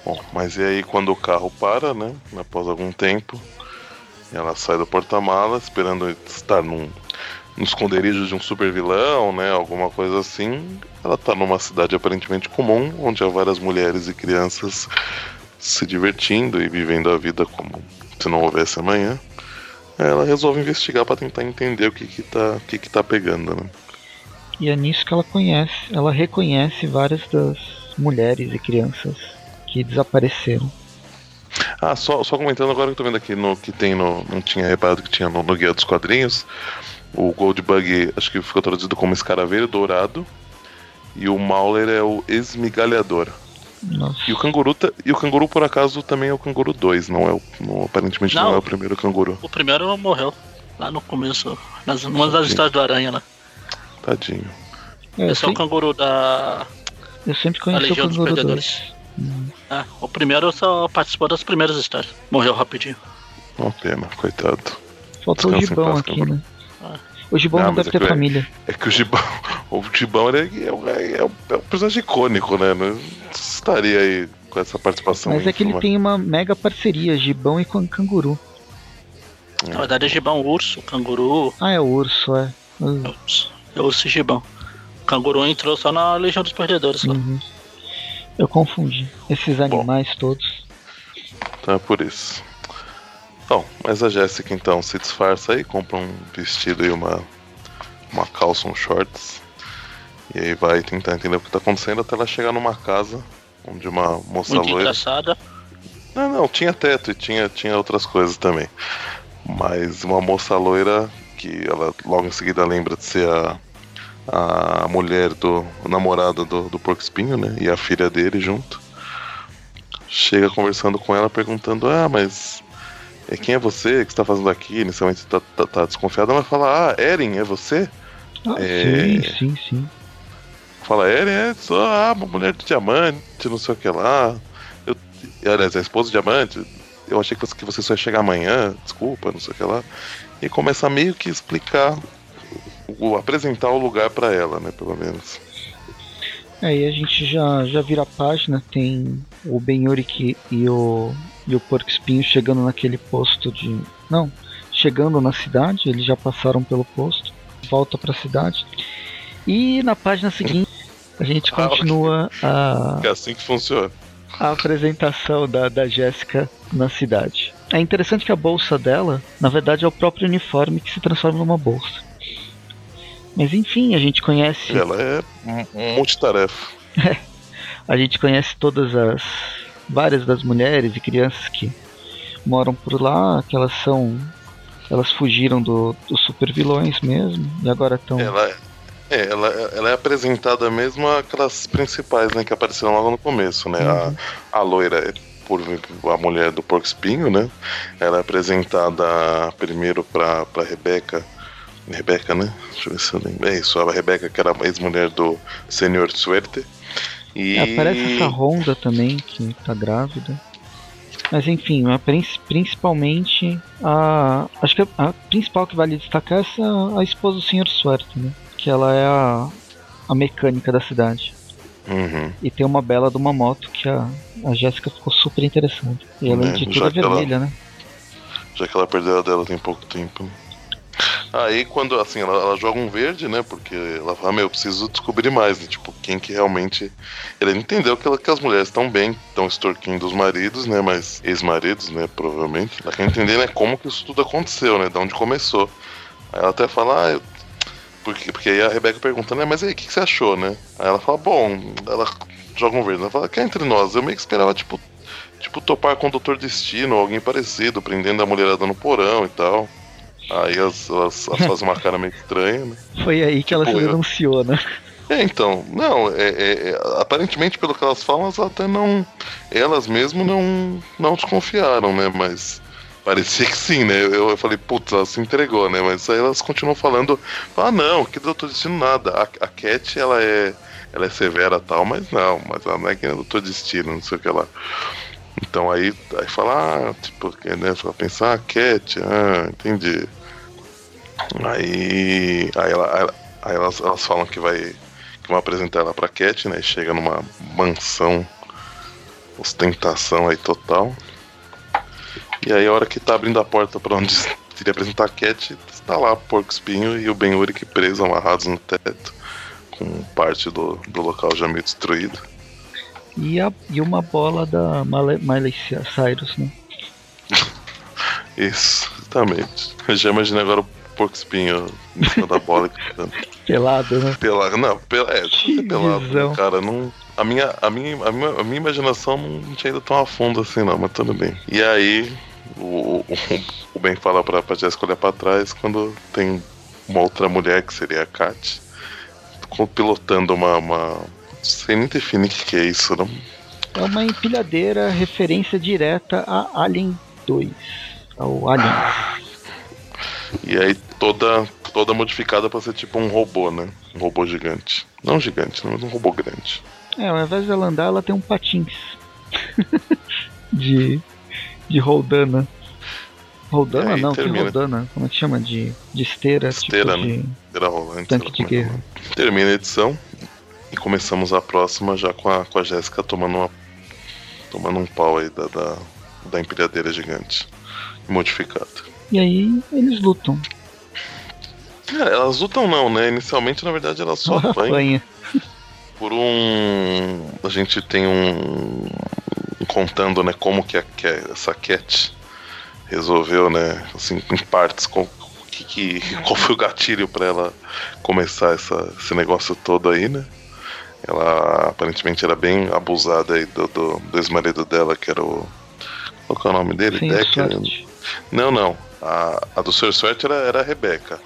S3: Bom, mas e aí quando o carro para, né? Após algum tempo, ela sai do porta-mala esperando estar num, no esconderijo de um super vilão, né? Alguma coisa assim. Ela tá numa cidade aparentemente comum, onde há várias mulheres e crianças se divertindo e vivendo a vida como se não houvesse amanhã. Ela resolve investigar para tentar entender o que que tá, o que que tá pegando, né?
S2: E é nisso que ela conhece, ela reconhece várias das mulheres e crianças que desapareceram.
S3: Ah, só, só comentando agora que eu tô vendo aqui no que tem no. Não tinha reparado que tinha no, no Guia dos Quadrinhos. O Goldbug, acho que ficou traduzido como escaravelho dourado. E o Mauler é o esmigalhador.
S2: Nossa.
S3: E o canguru, tá- e o canguru por acaso também é o canguru 2, não é o. não- aparentemente não.
S4: Não.
S3: é o primeiro canguru.
S4: O primeiro morreu lá no começo, nas, numa das histórias do Aranha lá.
S3: Tadinho.
S2: É,
S4: Esse é o canguru da,
S2: eu sempre conheci o
S4: Legião dos
S2: Canguru 2.
S4: Perdedores. É, o primeiro só participou das primeiras histórias. Morreu rapidinho.
S3: Uma pena, coitado.
S2: Faltou o
S3: Descansa
S2: Gibão aqui,
S3: Canguru.
S2: né? O Gibão
S3: Não,
S2: não deve
S3: é
S2: ter
S3: que-
S2: família.
S3: É que o Gibão. O Gibão ele é, é, o- é um personagem icônico, né? Não estaria aí com essa participação.
S2: Mas é que ele tem uma mega parceria, Gibão e Can- Canguru.
S3: É.
S4: Na verdade é gibão, urso, canguru.
S2: Ah, é o urso, é.
S4: É urso, é urso e gibão. O canguru entrou só na Legião dos Perdedores lá.
S2: Uhum. Eu confundi. Esses animais todos.
S3: Então é por isso. Bom, mas a Jéssica então se disfarça aí, compra um vestido e uma, uma calça, um shorts. E aí vai tentar entender o que tá acontecendo até ela chegar numa casa onde uma moça
S4: Muito
S3: loira.
S4: engraçada.
S3: Não, não, tinha teto e tinha, tinha outras coisas também. Mas uma moça loira que ela logo em seguida lembra de ser a, a mulher do a namorada do, do Porco Espinho, né? E a filha dele junto. Chega conversando com ela, perguntando: Ah, mas é, quem é você? Que você tá fazendo aqui? Inicialmente tá, tá, tá desconfiada, mas fala: Ah, Eren, é você?
S2: Ah,
S3: É.
S2: sim, sim, sim.
S3: Fala, Eren é só ah, uma mulher de diamante, não sei o que lá. Eu, aliás, é esposa de diamante. Eu achei que você, que você só ia chegar amanhã, desculpa, não sei o que lá. E começa a meio que explicar, o, apresentar o lugar pra ela, né, pelo menos.
S2: Aí a gente já, já vira a página, tem o Benyorik e o, e o Porco Espinho chegando naquele posto de. Não, chegando na cidade, eles já passaram pelo posto, volta pra cidade. E na página seguinte a gente
S3: Ah,
S2: continua a,
S3: É assim que funciona.
S2: a apresentação da, da Jéssica na cidade. É interessante que a bolsa dela, na verdade, é o próprio uniforme que se transforma numa bolsa. Mas enfim, a gente conhece.
S3: Ela é multitarefa.
S2: A gente conhece todas as. Várias das mulheres e crianças que moram por lá, que elas são. Elas fugiram do, dos super vilões mesmo, e agora estão.
S3: Ela, É, ela, ela é apresentada mesmo aquelas principais, né, que apareceram logo no começo, né? Uhum. A, a loira é por a mulher do porco espinho, né? Ela é apresentada primeiro pra, pra Rebeca. Rebeca, né? Deixa eu ver se eu lembro. É isso, a Rebeca, que era a ex-mulher do Senhor Suerte.
S2: E... É, aparece essa Honda também, que tá grávida. Mas enfim, principalmente a. Acho que a, a, principal que vale destacar é essa, a esposa do Senhor Suerte, né? Que ela é a, a mecânica da cidade.
S3: Uhum.
S2: E tem uma bela de uma moto que a, a Jéssica ficou super interessante. E além é, de é vermelha,
S3: ela,
S2: né?
S3: Já que ela perdeu a dela tem pouco tempo. Aí quando assim, ela, ela, joga um verde, né? Porque ela fala, meu, eu preciso descobrir mais, né? Tipo, quem que realmente. Ele entendeu que, ela, que as mulheres estão bem, estão extorquindo os maridos, né? Mas ex-maridos, né? Provavelmente. Ela quer entender, né, como que isso tudo aconteceu, né? De onde começou. Aí ela até fala, ah, eu porque, porque aí a Rebeca pergunta, né, mas aí, o que, que, você achou, né? Aí ela fala, bom, ela joga um verde, ela fala, que é entre nós, eu meio que esperava, tipo, tipo, topar com o Doutor Destino, ou alguém parecido, prendendo a mulherada no porão e tal. Aí elas, elas, elas fazem uma cara meio estranha, né?
S2: Foi aí que tipo, ela se denunciou, né?
S3: É, então, não, é, é, é, aparentemente pelo que elas falam, elas até não, elas mesmo não, não desconfiaram, né, mas Parecia que sim, né? Eu, eu falei, putz, ela se entregou, né? Mas aí elas continuam falando, ah, não, que tô destino nada. A, a Cat, ela é, ela é severa tal, mas não, mas ela não é que é doutor destino, não sei o que lá. Então aí, aí fala, ah, tipo, né? Vai pensar, ah, Cat, ah, entendi. Aí, aí, ela, aí elas, elas falam que vai que vão apresentar ela pra Cat, né? Chega numa mansão, ostentação aí total. E aí a hora que tá abrindo a porta para onde queria apresentar a Cat, está lá o Porco Espinho e o Ben Urich presos, amarrados no teto, com parte do, do local já meio destruído.
S2: E, a, e uma bola da Miley Cyrus, né?
S3: Isso, exatamente. Eu já imaginei agora o Porco Espinho em cima da bola.
S2: pelado, né?
S3: Pelado, não, pel é, pelado, cara, não a minha, a minha, a minha, a minha imaginação não tinha ido tão a fundo assim, não, mas tudo bem. E aí, o, o, o Ben fala pra, pra Jessica olhar pra trás quando tem uma outra mulher, que seria a Kat, pilotando uma. uma sei nem definir o que, que é isso, não.
S2: É uma empilhadeira referência direta a Alien 2. Ao Alien.
S3: E aí toda, toda modificada pra ser tipo um robô, né? Um robô gigante. Não gigante, mas um robô grande.
S2: É, ao invés dela andar, ela tem um patins. de. de roldana. Roldana não, termina. que roldana? Como é que chama? De, de esteira,
S3: esteira
S2: tipo
S3: né? de. Esteira rolante.
S2: Tanque de guerra.
S3: Termina a edição e começamos a próxima já com a, com a Jéssica tomando uma. tomando um pau aí da, da, da empilhadeira gigante. Modificada.
S2: E aí eles lutam.
S3: É, elas lutam não, né? Inicialmente, na verdade, elas só apanham por um. A gente tem um. contando, né, como que, a, que essa Cat resolveu, né, assim, em partes, com, que, que, qual foi o gatilho para ela começar essa, esse negócio todo aí, né? Ela aparentemente era bem abusada aí do, do, do ex-marido dela, que era o. Qual que é o nome dele? Decker? Não, não. A, a do Sr. Swert era, era a Rebeca.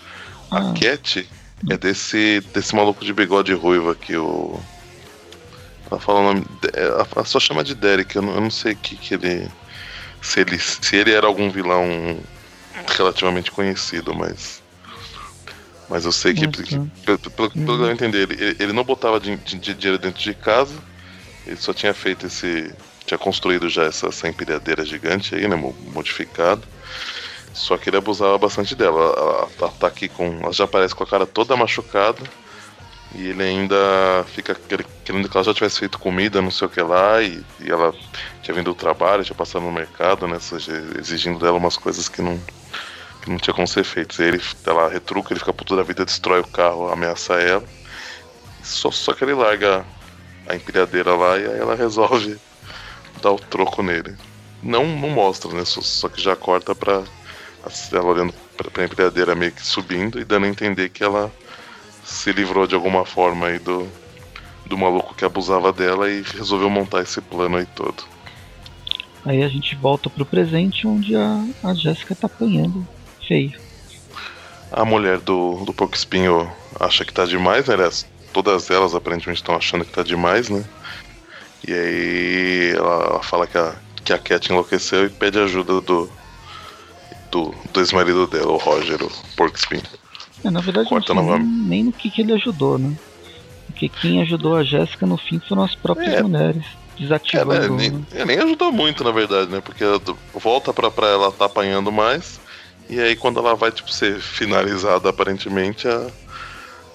S3: A ah. Cat é desse, desse maluco de bigode ruivo aqui, o. Ela fala o nome. Ela só chama de Derek, eu não, eu não sei que, que ele. Se ele. Se ele era algum vilão relativamente conhecido, mas. Mas eu sei que, que pelo, pelo, que eu entendi, ele, ele não botava dinheiro dentro de casa, ele só tinha feito esse. Tinha construído já essa, essa empilhadeira gigante aí, né? Modificado. Só que ele abusava bastante dela. Ela, ela tá, tá, aqui com. Ela já aparece com a cara toda machucada. E ele ainda fica querendo que ela já tivesse feito comida, não sei o que lá. E, e ela tinha vindo do trabalho, tinha passado no mercado, né? Exigindo dela umas coisas que não, que não tinha como ser feitas. Ele, ela retruca, ele fica puto da vida, destrói o carro, ameaça ela. Só, só que ele larga a empilhadeira lá e aí ela resolve dar o troco nele. Não, não mostra, né? Só, só que já corta pra ela olhando pra empilhadeira meio que subindo e dando a entender que ela se livrou de alguma forma aí do, do maluco que abusava dela e resolveu montar esse plano aí todo.
S2: Aí a gente volta pro presente onde a, a Jéssica tá apanhando feio.
S3: A mulher do, do Porco Espinho acha que tá demais, né? Aliás, todas elas aparentemente estão achando que tá demais, né? E aí ela, ela fala que a, que a Cat enlouqueceu e pede ajuda do, do, do ex-marido dela, o Roger, o Porco Espinho.
S2: É, na verdade,
S3: Corta
S2: não nem, no que, que ele ajudou, né? Porque quem ajudou a Jéssica no fim foram as próprias
S3: É.
S2: mulheres.
S3: É,
S2: Desativando.
S3: né,
S2: né?
S3: nem, é, nem ajudou muito, na verdade, né? Porque volta pra, pra ela tá apanhando mais. E aí quando ela vai, tipo, ser finalizada, aparentemente, a,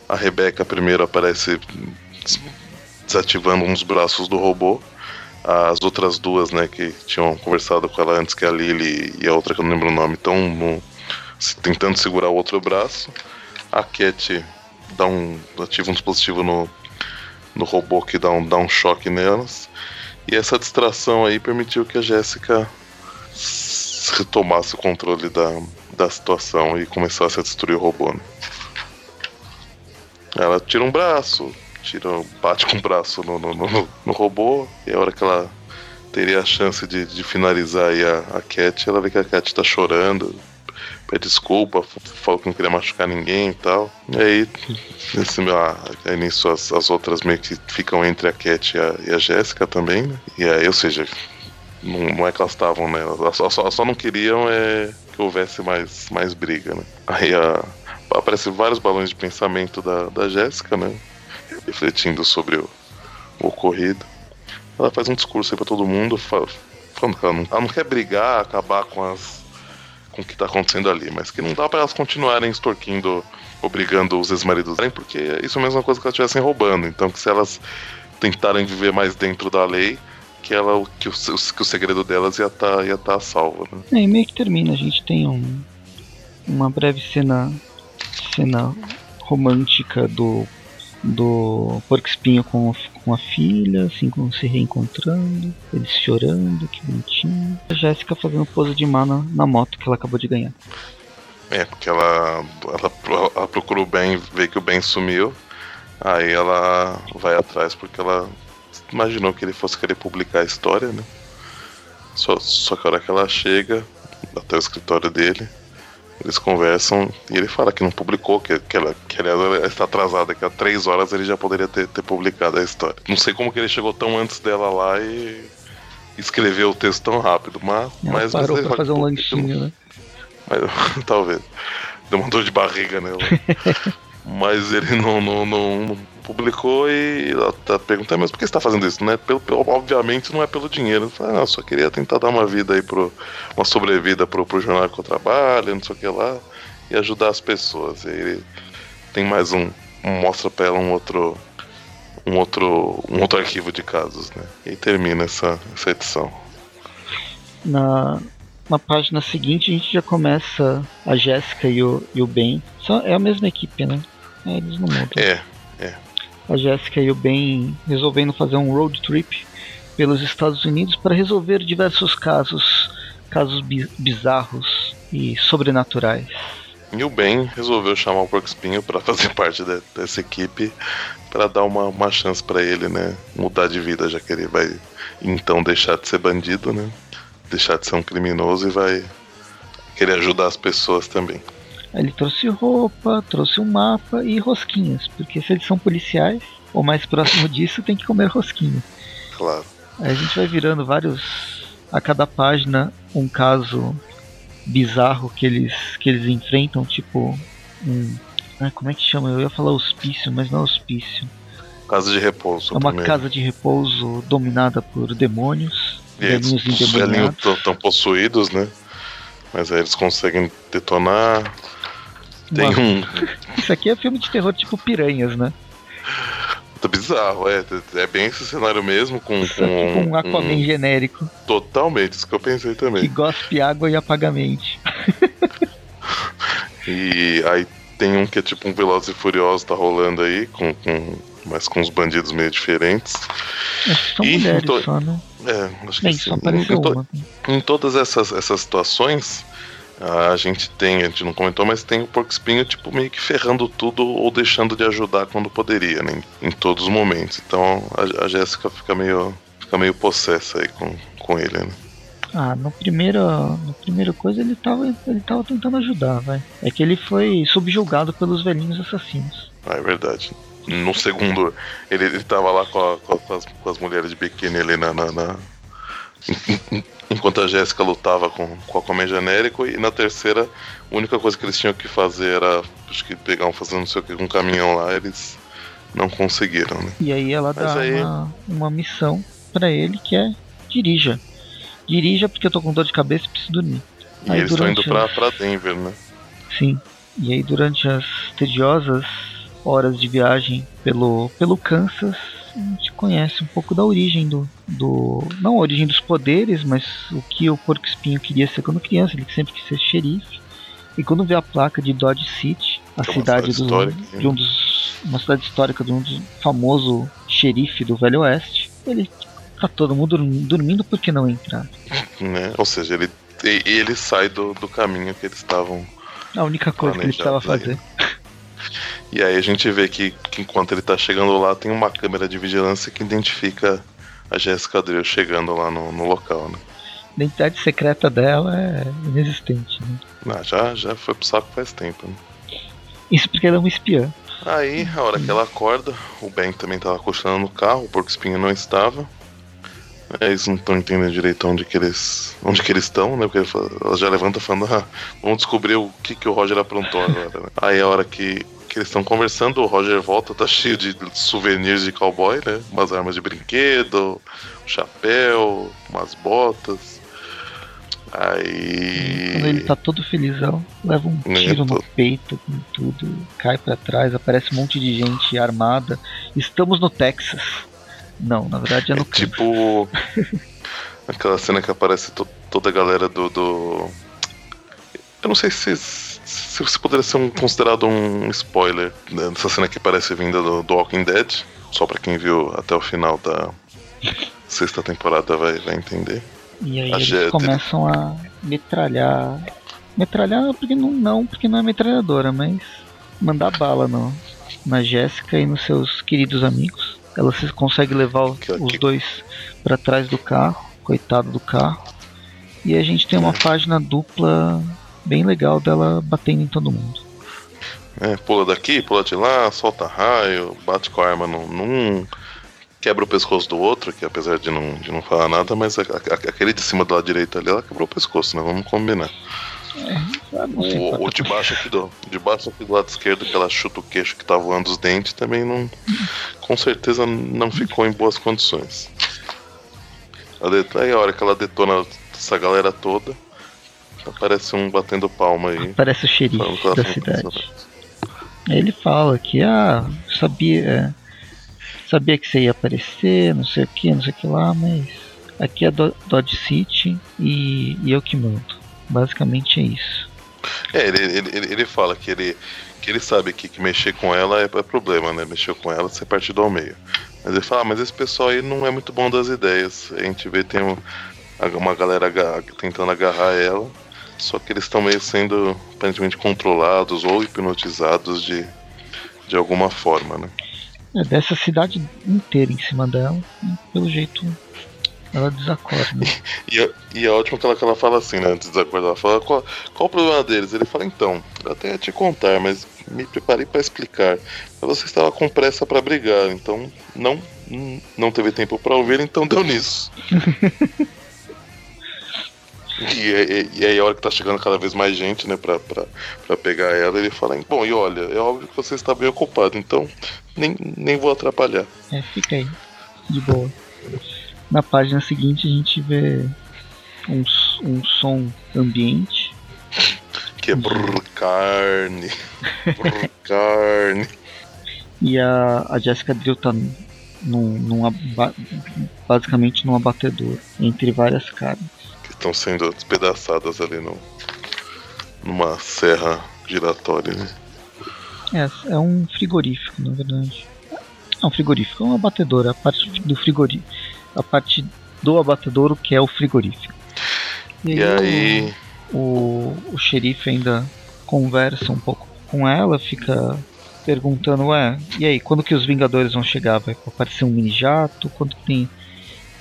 S3: a Rebeca primeiro aparece des- desativando uns braços do robô. As outras duas, né, que tinham conversado com ela antes, que é a Lily e a outra que eu não lembro o nome, estão tentando segurar o outro braço. A Cat dá um. ativa um dispositivo no, no robô que dá um, dá um choque nelas. E essa distração aí permitiu que a Jéssica retomasse o controle da, da situação e começasse a destruir o robô. né? Ela tira um braço, tira, bate com o braço no, no, no- no robô, e a hora que ela teria a chance de, de finalizar aí a, a Cat, ela vê que a Cat tá chorando, pede desculpa, fala que não queria machucar ninguém e tal. E aí, nesse, ah, aí nisso as, as outras meio que ficam entre a Cat e a, a Jéssica também, né? E aí, ou seja, não, não é que elas estavam, né? Elas só, só, só não queriam é, que houvesse mais, mais briga, né? Aí a, aparecem vários balões de pensamento da, da Jéssica, né? Refletindo sobre o, o ocorrido. Ela faz um discurso aí pra todo mundo, fa- falando que ela não, ela não quer brigar, acabar com as com o que tá acontecendo ali, mas que não dá pra elas continuarem extorquindo, obrigando os ex-maridos, porque isso é a mesma coisa que elas estivessem roubando. Então que se elas tentarem viver mais dentro da lei, que ela que o, que o segredo delas ia estar ia tá salvo, né?
S2: É, e meio que termina, a gente tem um, uma breve cena cena romântica do do Porco Espinho com, com a filha, assim, com se reencontrando, eles chorando, que bonitinho. A Jéssica fazendo pose de má na, na moto que ela acabou de ganhar.
S3: É, porque ela, ela, ela procura o Ben, vê que o Ben sumiu. Aí ela vai atrás porque ela imaginou que ele fosse querer publicar a história, né? Só, só que a hora que ela chega até o escritório dele, eles conversam e ele fala que não publicou, que, que, ela, que ela está atrasada, que há três horas ele já poderia ter, ter publicado a história. Não sei como que ele chegou tão antes dela lá e escreveu o texto tão rápido, mas.
S2: Ela
S3: mas
S2: parou
S3: mas ele
S2: pra fazer um
S3: que não-
S2: lanchinho, né?
S3: mas, talvez. Deu uma dor de barriga nela. Mas ele não, não, não publicou e ela tá perguntando, mas por que você tá fazendo isso? Né? Pelo, pelo- obviamente não é pelo dinheiro. Ele fala, ah, eu só queria tentar dar uma vida aí pro. uma sobrevida pro, pro jornal que eu trabalho, não sei o que lá, e ajudar as pessoas. E aí ele tem mais um. mostra pra ela um outro. Um outro, um outro arquivo de casos, né? E aí termina essa, essa edição.
S2: Na, na página seguinte a gente já começa a Jéssica e o, e o Ben. Só, é a mesma equipe, né? É, eles não mudam.
S3: É,
S2: A Jéssica e o Ben resolvendo fazer um road trip pelos Estados Unidos para resolver diversos casos, casos bi- bizarros e sobrenaturais.
S3: E o Ben resolveu chamar o Porco Espinho pra fazer parte de- dessa equipe pra dar uma, uma chance pra ele, né? Mudar de vida, já que ele vai então deixar de ser bandido, né? Deixar de ser um criminoso e vai querer ajudar as pessoas também.
S2: Aí Ele trouxe roupa, trouxe um mapa e rosquinhas, porque se eles são policiais, ou mais próximo disso, tem que comer rosquinha.
S3: Claro.
S2: Aí a gente vai virando vários. A cada página, um caso bizarro que eles, que eles enfrentam, tipo. Um, ah, como é que chama? Eu ia falar hospício, mas não é hospício.
S3: Casa de repouso.
S2: É uma
S3: primeiro.
S2: casa de repouso dominada por demônios.
S3: E
S2: velhinhos
S3: os velhinhos estão possuídos, né? Mas aí eles conseguem detonar. Tem um.
S2: Isso aqui é filme de terror tipo piranhas, né?
S3: Tá bizarro, é. É bem esse cenário mesmo, com.
S2: Só que com um Aquaman genérico
S3: Totalmente, isso que eu pensei
S2: que
S3: também.
S2: gospe água e apaga a mente.
S3: E aí tem um que é tipo um Velozes e Furiosos tá rolando aí, com, com, mas com uns bandidos meio diferentes.
S2: Que são
S3: Ih,
S2: mulheres
S3: tô-
S2: só, né?
S3: É, acho que
S2: Bem,
S3: sim. em, to- em todas essas, essas situações, a gente tem, a gente não comentou, mas tem o Porco Espinho, tipo, meio que ferrando tudo ou deixando de ajudar quando poderia, né? Em todos os momentos. Então a, a Jéssica fica meio, fica meio possessa aí com, com ele, né?
S2: Ah, no primeiro, no primeiro coisa ele tava, ele tava tentando ajudar, vai. É que ele foi subjugado pelos velhinhos assassinos.
S3: Ah, é verdade. No segundo, ele, ele tava lá com, a, com, as, com as mulheres de biquíni ali na. na, na... Enquanto a Jéssica lutava com, com a Aquaman genérico, e na terceira, a única coisa que eles tinham que fazer era acho que pegar um fazer não sei o que com um caminhão lá, eles não conseguiram, né?
S2: E aí ela Mas dá aí... uma, uma missão para ele que é dirija. Dirija porque eu tô com dor de cabeça e preciso dormir.
S3: E aí, eles estão indo pra, as... pra Denver, né?
S2: Sim. E aí durante as tediosas horas de viagem pelo, pelo Kansas, a gente conhece um pouco da origem do, do. Não a origem dos poderes, mas o que o Porco Espinho queria ser quando criança. Ele sempre quis ser xerife. E quando vê a placa de Dodge City, a é cidade, cidade do, de um dos. Uma cidade histórica de um dos famoso xerife do Velho Oeste, ele tá todo mundo dormindo, por que não entrar?
S3: Né? Ou seja, ele, ele sai do, do caminho que eles estavam.
S2: A única coisa que ele precisava fazer.
S3: E aí a gente vê que, que, enquanto ele tá chegando lá, tem uma câmera de vigilância que identifica a Jessica Drill chegando lá no, no local, né?
S2: A identidade secreta dela é inexistente, né?
S3: Ah, já, já foi pro saco faz tempo, né?
S2: Isso porque ela é uma espiã.
S3: Aí, a hora que ela acorda, o Ben também tava cochilando no carro, o Porco Espinho não estava. Eles não estão entendendo direito onde que eles onde que eles estão, né? Porque ela já levanta falando, ah, vamos descobrir o que, que o Roger aprontou agora. Né? Aí a hora que, que eles estão conversando, o Roger volta, tá cheio de souvenirs de cowboy, né? Umas armas de brinquedo, um chapéu, umas botas. Aí.
S2: Quando ele tá todo felizão, leva um né, tiro no peito com tudo, cai para trás, aparece um monte de gente armada. Estamos no Texas. Não, na verdade é no é
S3: Tipo. aquela cena que aparece to toda a galera do, do. Eu não sei se, se, se poderia ser um, considerado um spoiler né, dessa cena que parece vinda do, do Walking Dead. Só pra quem viu até o final da sexta temporada vai, vai entender.
S2: E aí a eles começam a metralhar. Metralhar porque não, não, porque não é metralhadora, mas mandar bala no, na Jéssica e nos seus queridos amigos. Ela se consegue levar os dois para trás do carro, coitado do carro. E a gente tem uma é. página dupla bem legal dela batendo em todo mundo.
S3: É, pula daqui, pula de lá, solta raio, bate com a arma num, num quebra o pescoço do outro, que apesar de não, de não falar nada, mas a, a, aquele de cima do lado direito ali, ela quebrou o pescoço, né? Vamos combinar. O, o de baixo aqui do, de baixo aqui do lado esquerdo, que ela chuta o queixo que tá voando os dentes, também não. Com certeza não ficou em boas condições. Aí a hora que ela detona essa galera toda, aparece um batendo palma aí.
S2: Aparece o xerife da cidade. Ele fala que, ah, sabia, é, sabia que você ia aparecer, não sei o que, não sei o que lá, mas aqui é Dodge City e, e eu que mando. Basicamente é isso.
S3: É, ele, ele, ele fala que ele, que ele sabe que, que mexer com ela é, é problema, né? Mexer com ela, você partido ao meio. Mas ele fala, ah, mas esse pessoal aí não é muito bom das ideias. A gente vê tem uma galera tentando agarrar ela, só que eles estão meio sendo aparentemente controlados ou hipnotizados de, de alguma forma, né?
S2: É, dessa cidade inteira em cima dela, pelo jeito ela desacorda.
S3: E, e, e é ótimo que ela, que ela fala assim, né? Antes de desacordar, ela fala qual, qual o problema deles? Ele fala, então, eu até ia te contar, mas me preparei para explicar. Você estava com pressa para brigar, então não não teve tempo para ouvir, então deu nisso. e, e, e, aí a hora que tá chegando cada vez mais gente, né, pra, pra, pra pegar ela, ele fala, bom, e olha, é óbvio que você está bem ocupado, então nem, nem vou atrapalhar.
S2: É, fica aí, de boa. Na página seguinte a gente vê um, um som ambiente.
S3: Que é brrr, carne. Brrr, carne.
S2: E a, a Jessica Drill tá num, num, basicamente num abatedor entre várias carnes.
S3: Que estão sendo despedaçadas ali no, numa serra giratória, né?
S2: É, é um frigorífico, na verdade. É um frigorífico, é um abatedor, a parte do frigorífico a parte do abatedouro, que é o frigorífico. E, e aí, O, o, o xerife ainda conversa um pouco com ela, fica perguntando, ué, e aí, quando que os Vingadores vão chegar? Vai aparecer um mini jato? Quando tem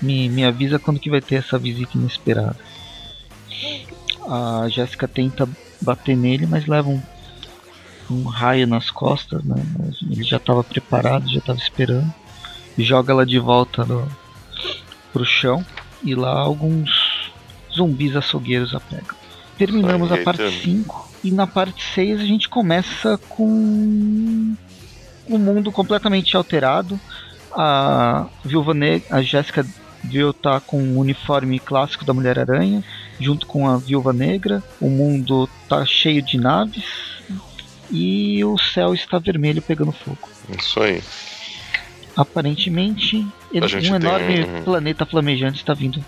S2: me, me avisa quando que vai ter essa visita inesperada. A Jéssica tenta bater nele, mas leva um, um raio nas costas, né? Ele já estava preparado, já estava esperando. Joga ela de volta no, pro chão. E lá alguns zumbis açougueiros a pegam. Terminamos a parte 5 e na parte 6 a gente começa com um mundo completamente alterado. A Viúva Negra, a Jéssica Drill tá com o uniforme clássico da Mulher-Aranha, junto com a Viúva Negra. O mundo tá cheio de naves e o céu está vermelho pegando fogo.
S3: Isso aí.
S2: Aparentemente, ele, um enorme um... planeta flamejante está vindo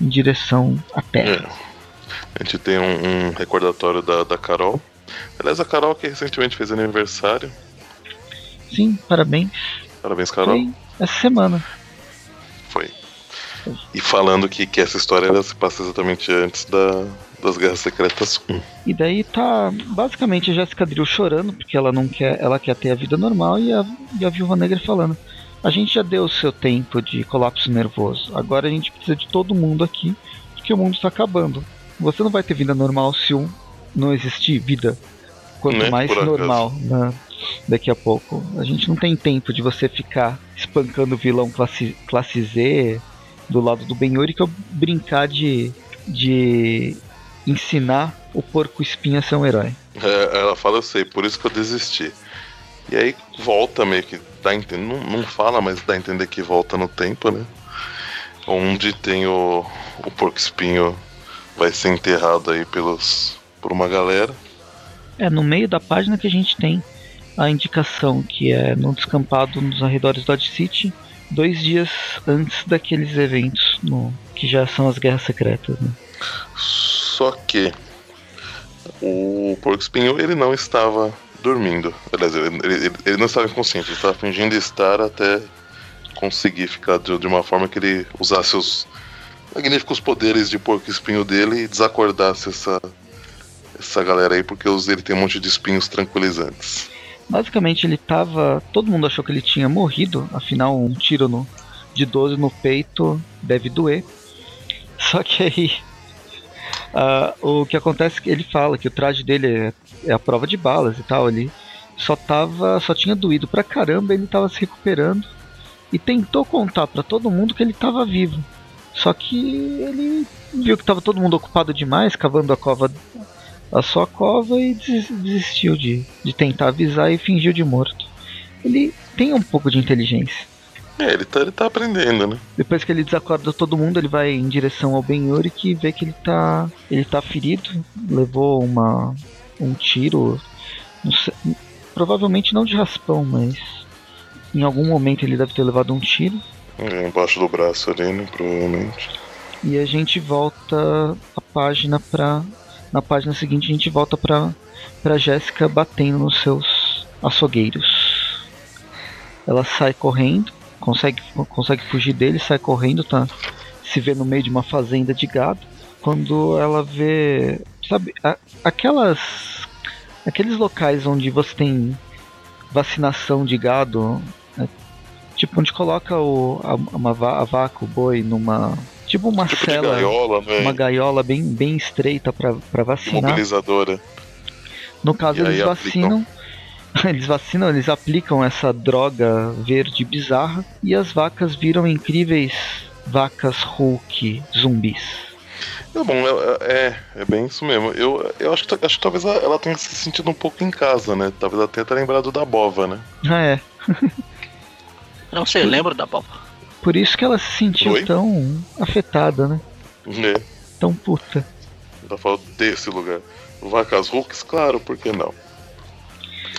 S2: em direção à Terra.
S3: É. A gente tem um, um recordatório da, da Carol. Aliás, a Carol que recentemente fez aniversário.
S2: Sim, parabéns.
S3: Parabéns, Carol.
S2: Foi essa semana.
S3: Foi. E falando que, que essa história ela se passa exatamente antes da, das Guerras Secretas 1.
S2: E daí tá basicamente a Jessica Drill chorando, porque ela não quer, ela quer ter a vida normal, e a, e a Viúva Negra falando. A gente já deu o seu tempo de colapso nervoso. Agora a gente precisa de todo mundo aqui, porque o mundo está acabando. Você não vai ter vida normal se um não existir vida. Quanto né? mais normal, né? daqui a pouco. A gente não tem tempo de você ficar espancando o vilão classe, classe Z do lado do Ben-Yuri que eu brincar de, de ensinar o porco espinho a ser um herói.
S3: É, ela fala, eu sei, por isso que eu desisti. E aí volta meio que dá entender, não, não fala, mas dá a entender que volta no tempo, né? Onde tem o, o porco espinho vai ser enterrado aí pelos por uma galera.
S2: É, no meio da página que a gente tem a indicação que é no descampado nos arredores do Dodge City, dois dias antes daqueles eventos no, que já são as guerras secretas. Né?
S3: Só que o Porco Espinho ele não estava dormindo. Aliás, ele, ele, ele não estava inconsciente, ele estava fingindo estar até conseguir ficar de, de, uma forma que ele usasse os magníficos poderes de porco espinho dele e desacordasse essa, essa galera aí, porque ele tem um monte de espinhos tranquilizantes.
S2: Basicamente ele tava. Todo mundo achou que ele tinha morrido, afinal um tiro no, de 12 no peito deve doer. Só que aí. Uh, o que acontece é que ele fala que o traje dele é, é a prova de balas e tal. Ele só tava. só tinha doído pra caramba, ele tava se recuperando. E tentou contar para todo mundo que ele tava vivo. Só que ele viu que tava todo mundo ocupado demais, cavando a cova a sua cova e desistiu de, de tentar avisar e fingiu de morto. Ele tem um pouco de inteligência.
S3: É, ele tá, ele tá aprendendo, né?
S2: Depois que ele desacorda todo mundo, ele vai em direção ao Ben-Yuri que vê que ele tá, ele tá ferido, levou uma, um tiro, sei, provavelmente não de raspão, mas em algum momento ele deve ter levado um tiro.
S3: É, embaixo do braço ali, né, provavelmente.
S2: E a gente volta a página pra na página seguinte a gente volta pra, pra Jéssica batendo nos seus açougueiros. Ela sai correndo, consegue, consegue fugir dele, sai correndo, tá? Se vê no meio de uma fazenda de gado. Quando ela vê. Sabe, a, aquelas. Aqueles locais onde você tem vacinação de gado. Né? Tipo, onde coloca o, a, uma, a vaca, o boi numa Tipo uma tipo cela, gaiola, né? uma gaiola bem, bem estreita para vacinar.
S3: Mobilizadora.
S2: No caso, e eles vacinam. Eles vacinam, eles aplicam essa droga verde bizarra e as vacas viram incríveis vacas Hulk zumbis.
S3: É bom, é, é, é, bem isso mesmo. Eu, eu acho, que, acho que talvez ela tenha se sentido um pouco em casa, né? Talvez ela tenha lembrado da Bova, né?
S2: Ah, é.
S4: Não sei, lembro da Bova.
S2: Por isso que ela se sentiu Oi? tão afetada, né?
S3: É.
S2: Tão puta.
S3: Ela falou desse lugar. Vacas Hulks, claro, por que não?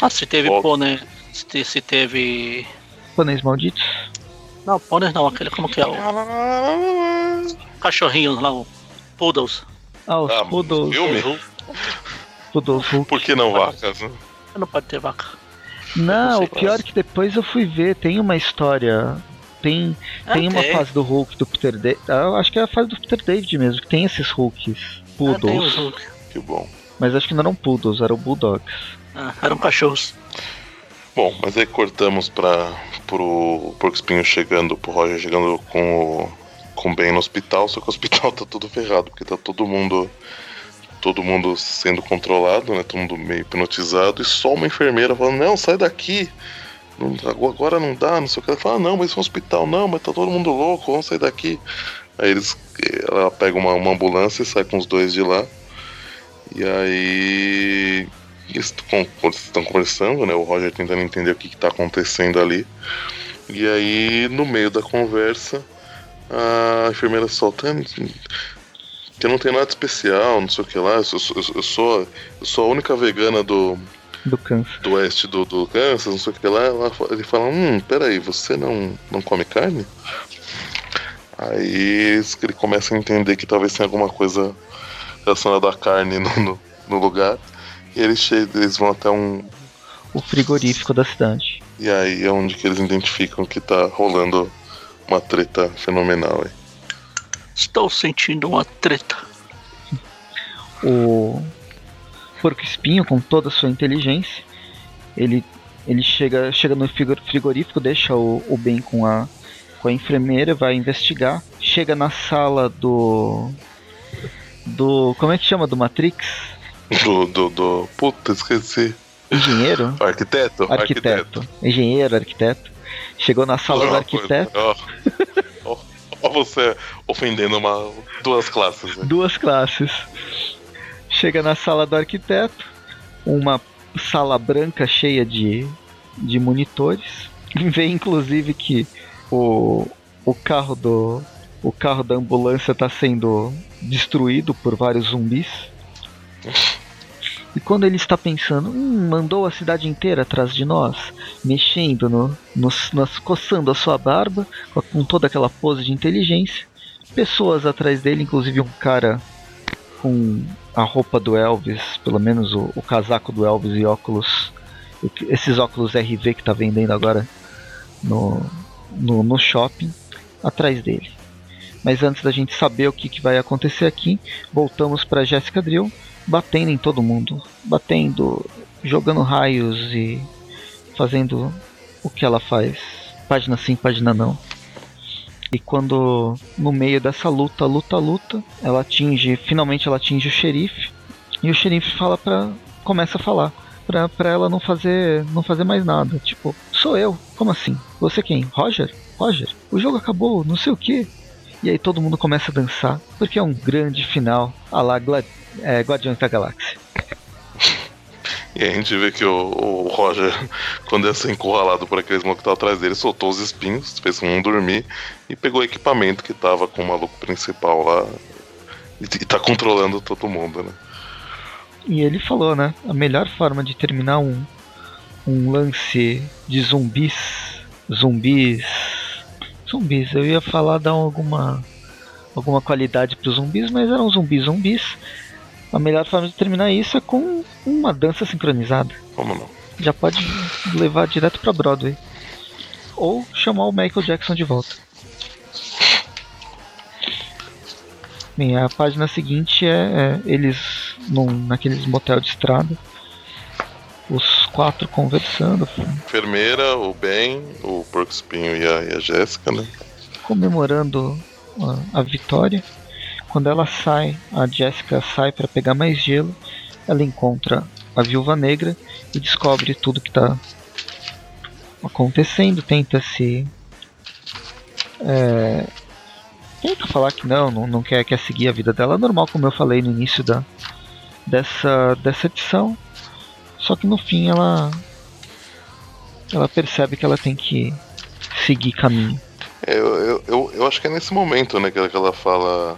S4: Ah, se teve Volta. pônei. Se, se teve.
S2: Pôneis malditos?
S4: Não, pôneis não, aquele como que é o. Cachorrinhos lá, o Poodles.
S2: Ah, os ah, Poodles.
S3: Filme?
S2: Poodles Hulk.
S3: Por que não vacas, né?
S4: Não pode ter vaca.
S2: Não, o pior é que depois eu fui ver, tem uma história tem, ah, tem uma fase do Hulk do Peter David. Ah, acho que é a fase do Peter David mesmo, que tem esses Hulks. Poodles. Ah, Hulk.
S3: Que bom.
S2: Mas acho que não eram Poodles, eram Bulldogs.
S4: Ah, eram cachorros.
S3: Bom, mas aí cortamos para pro Porco Espinho chegando, pro Roger chegando com o com o Ben no hospital, só que o hospital tá tudo ferrado, porque tá todo mundo. Todo mundo sendo controlado, né? Todo mundo meio hipnotizado, e só uma enfermeira falando, não, sai daqui. Não, agora não dá, não sei o que. Ela fala, ah, não, mas é um hospital, não, mas tá todo mundo louco, vamos sair daqui. Aí eles. Ela pega uma, uma ambulância e sai com os dois de lá. E aí. Eles estão conversando, né? O Roger tentando entender o que está acontecendo ali. E aí, no meio da conversa, a enfermeira soltando que não tem nada especial, não sei o que lá. Eu sou, eu, eu sou, eu sou a única vegana do,
S2: do Kansas.
S3: Do oeste do, do Kansas, não sei o que lá. Ela, ele fala: Hum, peraí, você não, não come carne? Aí ele começa a entender que talvez tenha alguma coisa relacionada à carne no, no, no lugar. E eles, eles vão até um.
S2: O frigorífico da cidade.
S3: E aí é onde que eles identificam que tá rolando uma treta fenomenal. Aí.
S4: Estou sentindo uma treta.
S2: O porco espinho, com toda a sua inteligência, ele, ele chega, chega no frigorífico, deixa o, o Ben com a, com a enfermeira, vai investigar. Chega na sala do. Do. Como é que chama? Do Matrix?
S3: Do. do, do puta, esqueci.
S2: Engenheiro?
S3: Arquiteto?
S2: Arquiteto. arquiteto. Engenheiro, arquiteto. Chegou na sala Não, do arquiteto.
S3: Ó, ó, você ofendendo uma, duas classes. Né?
S2: Duas classes. Chega na sala do arquiteto, uma sala branca cheia de, de monitores. Vê inclusive que o, o carro do o carro da ambulância está sendo destruído por vários zumbis. E quando ele está pensando, hum, mandou a cidade inteira atrás de nós, mexendo no, no, nas, coçando a sua barba, com toda aquela pose de inteligência, pessoas atrás dele, inclusive um cara com a roupa do Elvis, pelo menos o, o casaco do Elvis e óculos, esses óculos RV que está vendendo agora no, no, no shopping atrás dele. Mas antes da gente saber o que, que vai acontecer aqui, voltamos para Jessica Drill batendo em todo mundo, batendo, jogando raios e fazendo o que ela faz, página sim, página não. E quando no meio dessa luta, luta, luta, ela atinge, finalmente ela atinge o xerife e o xerife fala para começa a falar pra, pra ela não fazer não fazer mais nada. Tipo, sou eu. Como assim? Você quem? Roger? Roger? O jogo acabou, não sei o que. E aí todo mundo começa a dançar, porque é um grande final a lá Gla é, Guardiões da Galáxia.
S3: E a gente vê que o, o Roger, quando ia ser encurralado por aqueles malucos que estavam atrás dele, soltou os espinhos, fez um dormir e pegou o equipamento que tava com o maluco principal lá e, e tá controlando todo mundo, né?
S2: E ele falou, né? A melhor forma de terminar um, um lance de zumbis. Zumbis. Zumbis. Eu ia falar dar alguma alguma qualidade para os zumbis, mas eram zumbis zumbis. A melhor forma de terminar isso é com uma dança sincronizada.
S3: Como não?
S2: Já pode levar direto para Broadway. Ou chamar o Michael Jackson de volta. Bem, a página seguinte é, é eles num, naqueles motel de estrada. Os quatro conversando.
S3: Enfermeira, o Ben, o Porco Espinho e a, e a Jéssica, né?
S2: Comemorando a, a vitória. Quando ela sai, a Jéssica sai para pegar mais gelo. Ela encontra a Viúva Negra e descobre tudo que está acontecendo. Tenta se é, tenta falar que não, não, não quer, quer seguir a vida dela normal, como eu falei no início da, dessa, dessa edição. Só que no fim ela ela percebe que ela tem que seguir caminho.
S3: Eu, eu, eu, eu, acho que é nesse momento, né, que ela, fala.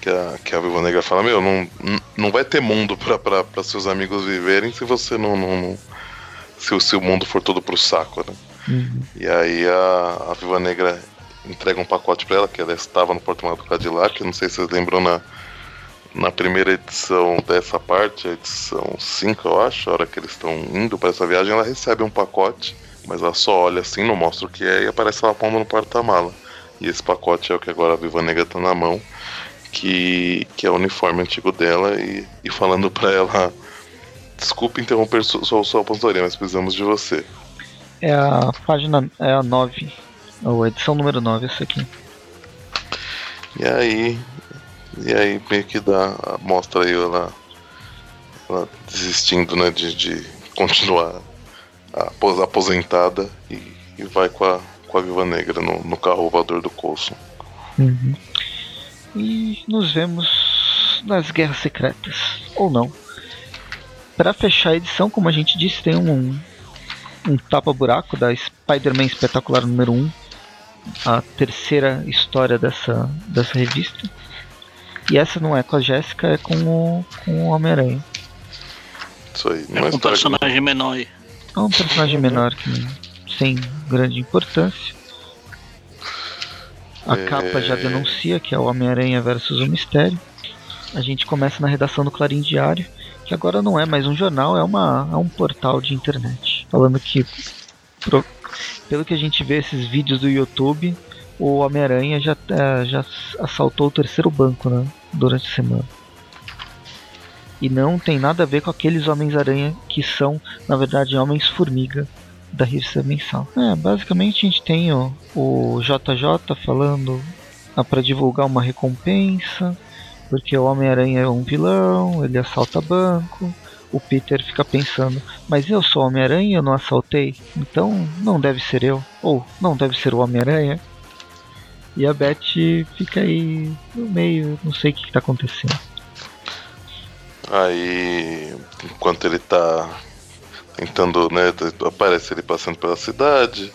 S3: Que a, que a Viva Negra fala, meu, não, não vai ter mundo para seus amigos viverem se você não. não, não se, se, o mundo for todo pro saco, né? Uhum. E aí a, a Viva Negra entrega um pacote para ela, que ela estava no porto-malas do Cadillac, não sei se vocês lembram na, na primeira edição dessa parte, a edição 5, eu acho, a hora que eles estão indo para essa viagem, ela recebe um pacote, mas ela só olha assim, não mostra o que é, e aparece ela pondo no porta-mala. E esse pacote é o que agora a Viva Negra tá na mão, que, que é o uniforme antigo dela, e, e falando para ela: Desculpe interromper sua, sua aposentadoria, mas precisamos de você.
S2: É a página, é a 9 ou edição número 9, essa aqui.
S3: E aí. E aí meio que dá. Mostra aí ela, ela desistindo né, de, de continuar aposentada e, e vai com a, com a Viva Negra no, no carro voador do Coulson.
S2: Uhum. E nos vemos nas Guerras Secretas. Ou não. Para fechar a edição, como a gente disse, tem um, um tapa-buraco da Spider-Man Espetacular número 1, a terceira história dessa, dessa revista. E essa não é com a Jéssica, é com o, com o Homem-Aranha.
S3: Isso aí.
S4: É um personagem menor aí.
S2: É um personagem menor que sem grande importância. A é... capa já denuncia que é o Homem-Aranha versus o Mistério. A gente começa na redação do Clarim Diário, que agora não é mais um jornal, é, uma, é um portal de internet. Falando que, pro, pelo que a gente vê esses vídeos do YouTube, o Homem-Aranha já, é, já assaltou o terceiro banco né, durante a semana. E não tem nada a ver com aqueles Homens-Aranha que são, na verdade, Homens-Formiga da revista mensal. É, basicamente a gente tem o, o JJ falando ah, para divulgar uma recompensa, porque o Homem-Aranha é um vilão, ele assalta banco. O Peter fica pensando, mas eu sou Homem-Aranha eu não assaltei, então não deve ser eu, ou não deve ser o Homem-Aranha. E a Beth fica aí no meio, não sei o que está acontecendo.
S3: Aí, enquanto ele tá tentando, né, aparece ele passando pela cidade,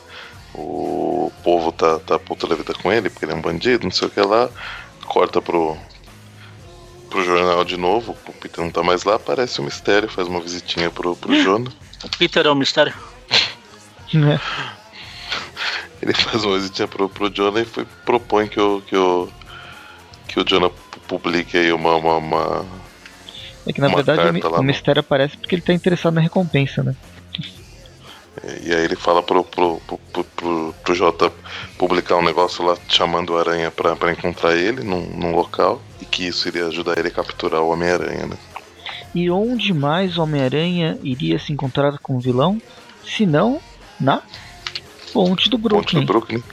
S3: o povo tá, tá puto da vida com ele, porque ele é um bandido, não sei o que lá, corta pro, pro jornal de novo, o Peter não tá mais lá, aparece o mistério, faz uma visitinha pro, pro Jonah.
S4: O Peter é o mistério?
S2: É.
S3: Ele faz uma visitinha pro, pro Jonah e foi, propõe que o, que o, que o Jonah publique aí uma, uma, uma
S2: é que na verdade o, mistério aparece porque ele tá interessado na recompensa, né?
S3: E aí ele fala pro, pro, pro, pro, pro Jota publicar um negócio lá chamando o Aranha pra, pra encontrar ele num, num local e que isso iria ajudar ele a capturar o Homem-Aranha, né?
S2: E onde mais o Homem-Aranha iria se encontrar com o vilão? Se não na Ponte do Brooklyn. Ponte
S3: do Brooklyn.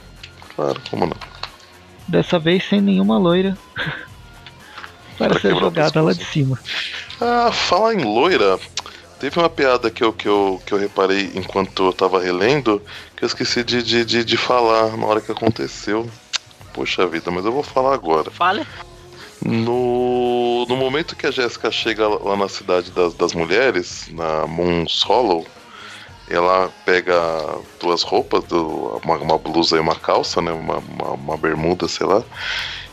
S3: Claro, como não?
S2: Dessa vez sem nenhuma loira. para ser jogada lá de cima.
S3: Ah, falar em loira, teve uma piada que eu, que eu, que eu reparei enquanto eu tava relendo que eu esqueci de, de, de, de falar na hora que aconteceu. Poxa vida, mas eu vou falar agora.
S4: Fale.
S3: No, no momento que a Jéssica chega lá na cidade das, das mulheres, na Moon Hollow, ela pega duas roupas, uma, uma blusa e uma calça, né? Uma, uma, uma bermuda, sei lá.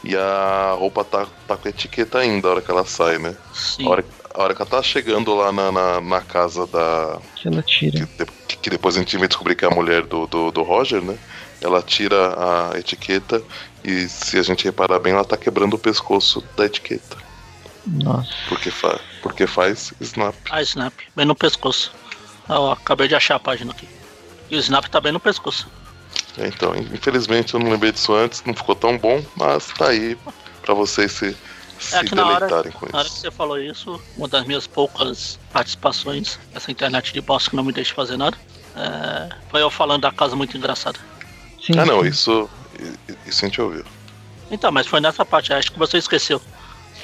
S3: E a roupa tá, tá com etiqueta ainda a hora que ela sai, né?
S4: Sim.
S3: A hora, a hora que ela tá chegando lá na, na, na casa da.
S2: Que ela tira.
S3: Que, que, depois a gente vai descobrir que é a mulher do, do, do, Roger, né? Ela tira a etiqueta e se a gente reparar bem, ela tá quebrando o pescoço da etiqueta.
S2: Nossa.
S3: Porque, fa porque faz snap.
S4: Ah, snap. Bem no pescoço. Ah, acabei de achar a página aqui. E o snap tá bem no pescoço.
S3: Então, infelizmente eu não lembrei disso antes, não ficou tão bom, mas tá aí para vocês se, se é deleitarem
S4: hora,
S3: com isso.
S4: Na hora que você falou isso, uma das minhas poucas participações nessa internet de bosta que não me deixa fazer nada, é, foi eu falando da casa muito engraçada.
S3: Sim, ah não, isso, isso a gente ouviu.
S4: Então, mas foi nessa parte, acho que você esqueceu.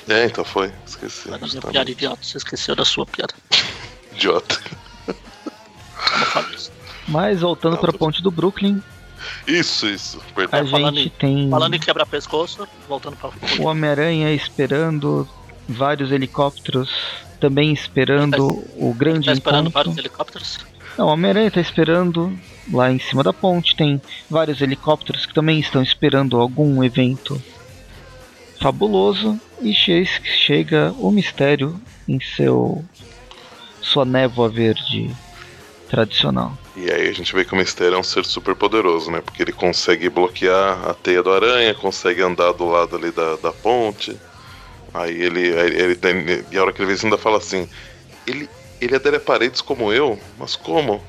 S3: É, então foi, esqueci.
S4: Foi da minha piada idiota, você esqueceu da sua piada.
S3: idiota.
S2: Mas voltando para a ponte do Brooklyn,
S3: isso, isso.
S2: A é, falando gente em, tem.
S4: Falando em quebrar pescoço, voltando pra.
S2: O Homem-Aranha esperando vários helicópteros, também esperando tá, o grande tá
S4: esperando
S2: encontro.
S4: vários helicópteros?
S2: Não, o Homem-Aranha tá esperando lá em cima da ponte. Tem vários helicópteros que também estão esperando algum evento fabuloso. E chega o mistério em seu sua névoa verde tradicional.
S3: E aí a gente vê que o Mistério é um ser super poderoso, né? Porque ele consegue bloquear a teia do aranha, consegue andar do lado ali da, da ponte. Aí ele, ele, ele E a hora que ele vê ainda fala assim: ele, ele adere a paredes como eu? Mas como?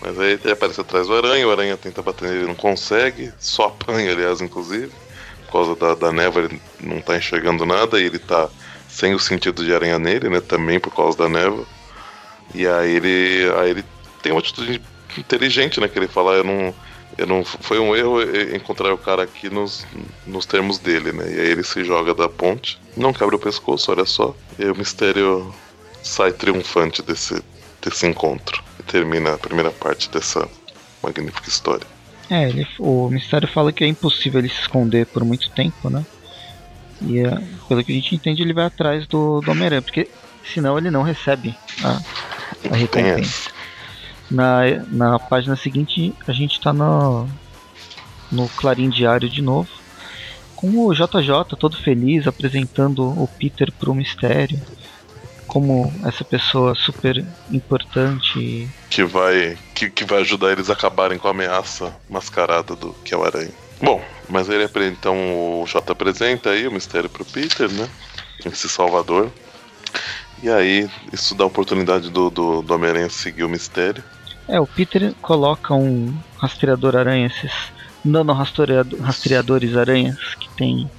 S3: Mas aí ele aparece atrás do aranha, o aranha tenta bater nele, não consegue, só apanha, aliás, inclusive. Por causa da, da névoa, ele não tá enxergando nada e ele tá sem o sentido de aranha nele, né? Também por causa da névoa. E aí ele, aí ele tem uma atitude inteligente, né? Que ele fala, eu não, Eu não, foi um erro encontrar o cara aqui nos, nos termos dele, né? E aí ele se joga da ponte, não quebra o pescoço, olha só. E aí o mistério sai triunfante desse, desse encontro. E termina a primeira parte dessa magnífica história.
S2: É, ele, o mistério fala que é impossível ele se esconder por muito tempo, né? E é, pelo que a gente entende, ele vai atrás do, do Homem-Aranha, porque senão ele não recebe a, a recompensa. Na, na página seguinte, a gente está no, no Clarim Diário de novo, com o JJ todo feliz apresentando o Peter para o mistério como essa pessoa super importante
S3: que vai que, que vai ajudar eles a acabarem com a ameaça mascarada do que é o aranha. Bom, mas ele então o J apresenta aí o mistério pro Peter, né? Esse Salvador. E aí isso dá a oportunidade do, do, do Homem-Aranha seguir o mistério.
S2: É, o Peter coloca um rastreador aranha, esses nano rastreadores aranhas que tem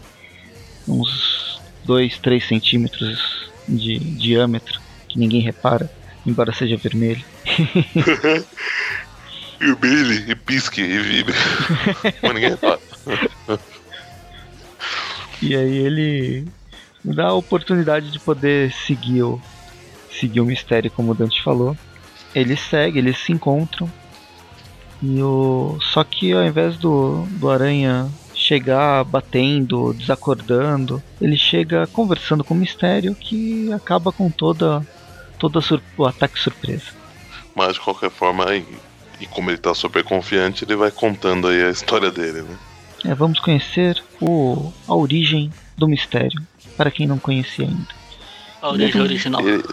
S2: uns 2, 3 centímetros de diâmetro, que ninguém repara, embora seja vermelho.
S3: e brilhe, e pisque, e vibre. Mas ninguém repara.
S2: e aí ele dá a oportunidade de poder seguir o, seguir o mistério, como o Dante falou. Eles seguem, eles se encontram. E o... Só que ao invés do, do Aranha chegar batendo, desacordando. Ele chega conversando com o mistério que acaba com toda, toda o ataque surpresa.
S3: Mas de qualquer forma, e, e como ele está super confiante, ele vai contando aí a história dele, né?
S2: É, vamos conhecer o, a origem do mistério, para quem não conhecia ainda.
S4: A origem original.
S3: Ele,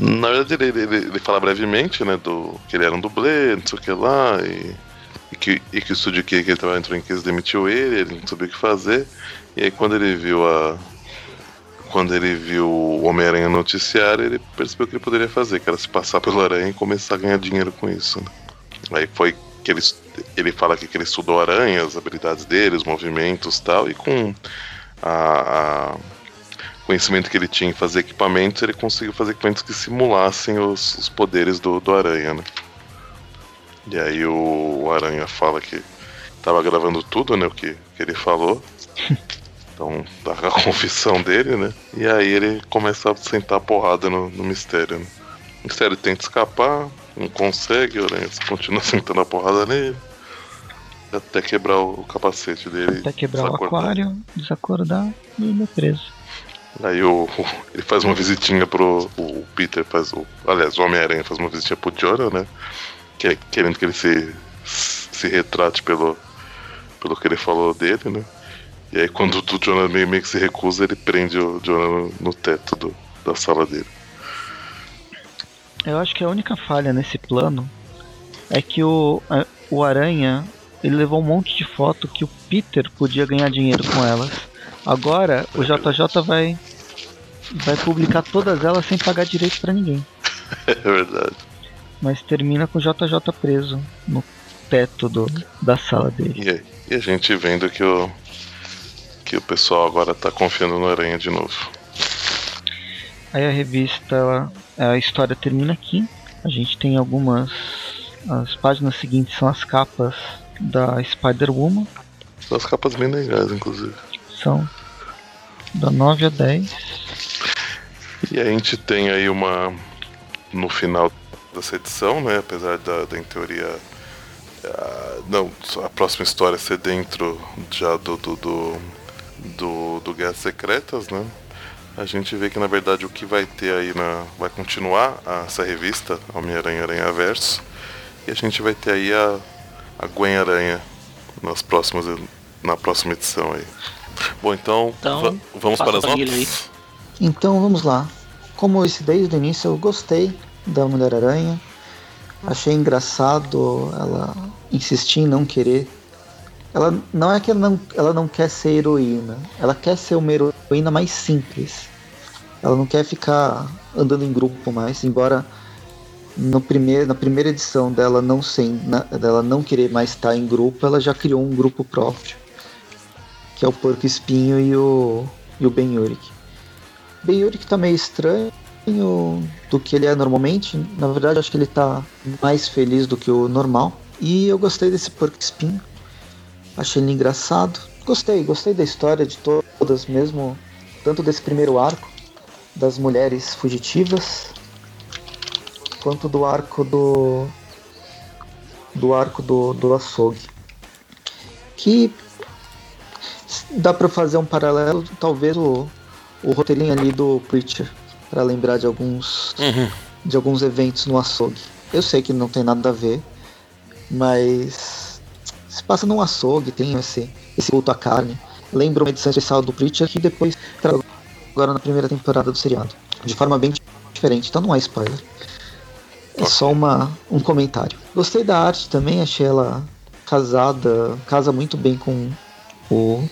S3: na verdade, ele, ele, ele, fala brevemente, né, do que ele era um dublê, não sei o que lá, e e que, e que o estúdio que, que ele trabalhou entrou em crise demitiu ele, ele não sabia o que fazer. E aí quando ele viu a. Quando ele viu o Homem-Aranha no noticiário, ele percebeu que ele poderia fazer, que era se passar pelo Aranha e começar a ganhar dinheiro com isso. Né? Aí foi que ele, ele fala aqui que ele estudou aranha, as habilidades dele, os movimentos tal, e com a, a conhecimento que ele tinha em fazer equipamentos, ele conseguiu fazer equipamentos que simulassem os, os poderes do, do aranha, né? E aí o Aranha fala que tava gravando tudo, né? O que, que ele falou. Então, tá a confissão dele, né? E aí ele começa a sentar a porrada no, no mistério, né? O mistério tenta escapar, não consegue, o Aranha continua sentando a porrada nele. Até quebrar o capacete dele.
S2: Até quebrar o aquário, desacordar e ele é preso.
S3: Aí o, ele faz uma visitinha pro. O Peter faz o. Aliás, o Homem-Aranha faz uma visitinha pro Jorah, né? que, querendo que ele se, se retrate pelo, pelo que ele falou dele, né? E aí quando o Jonah meio, meio que se recusa, ele prende o Jonah no, no teto do, da sala dele.
S2: Eu acho que a única falha nesse plano é que o, o Aranha ele levou um monte de foto que o Peter podia ganhar dinheiro com elas. Agora o JJ vai vai publicar todas elas sem pagar direito para ninguém.
S3: É verdade
S2: mas termina com o JJ preso no teto do, da sala dele.
S3: E, e a gente vendo que o, que o pessoal agora tá confiando no Aranha de novo.
S2: Aí a revista, a história termina aqui. A gente tem algumas. As páginas seguintes são as capas da Spider-Woman.
S3: São as capas bem legais, inclusive.
S2: São da 9 a 10.
S3: E a gente tem aí uma. No final dessa edição, né? Apesar da, da em teoria. A, não, a próxima história ser dentro já do, do, do, do, do Guerras Secretas, né? A gente vê que na verdade o que vai ter aí na. Vai continuar essa revista, Homem-Aranha Aranha Verso. E a gente vai ter aí a, a Gwen Aranha nas próximas, na próxima edição aí. Bom, então,
S4: então
S3: vamos para as notas? Aí.
S2: Então vamos lá. Como eu disse desde o início, eu gostei da Mulher-Aranha. Achei engraçado ela insistir em não querer. Ela não é que ela não, ela não quer ser heroína, ela quer ser uma heroína mais simples. Ela não quer ficar andando em grupo mais, embora no primeiro, na primeira edição dela não sem, na, dela não querer mais estar em grupo, ela já criou um grupo próprio, que é o Porco Espinho e o, e o Ben Yurik. Ben Yurik tá meio estranho, do que ele é normalmente. Na verdade, acho que ele tá mais feliz do que o normal. E eu gostei desse Porco Espinho. Achei ele engraçado. Gostei, gostei da história de todas, mesmo tanto desse primeiro arco das mulheres fugitivas, quanto do arco do do arco do, do açougue. Que dá para fazer um paralelo, talvez o, o roteirinho ali do Preacher, para lembrar de alguns
S3: Uhum.
S2: de alguns eventos no açougue. Eu sei que não tem nada a ver, mas se passa num açougue, tem esse, esse culto à carne. Lembra uma edição especial do Preacher que depois traz agora na primeira temporada do seriado. De forma bem diferente, então não é spoiler. É só uma, um comentário. Gostei da arte também, achei ela casada, casa muito bem com o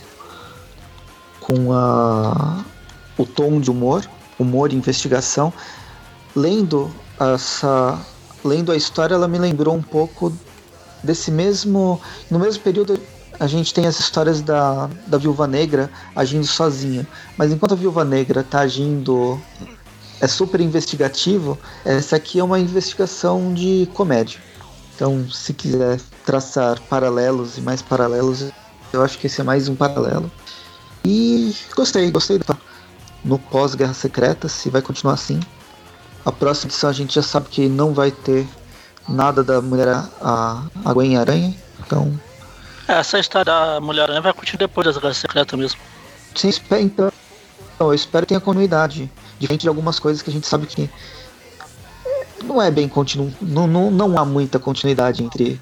S2: com a o tom de humor, humor e investigação. Lendo essa lendo a história, ela me lembrou um pouco desse mesmo no mesmo período a gente tem as histórias da, da Viúva Negra agindo sozinha, mas enquanto a Viúva Negra tá agindo é super investigativo, essa aqui é uma investigação de comédia. Então, se quiser traçar paralelos e mais paralelos, eu acho que esse é mais um paralelo. E gostei, gostei da no pós-Guerra Secreta, se vai continuar assim. A próxima edição a gente já sabe que não vai ter nada da mulher a, a Gwen Aranha, então
S4: Essa história da Mulher-Aranha vai continuar depois das Guerras Secretas mesmo.
S2: Sim, espero, então, eu espero que tenha continuidade. Diferente de algumas coisas que a gente sabe que não é bem continu... não, não, não há muita continuidade entre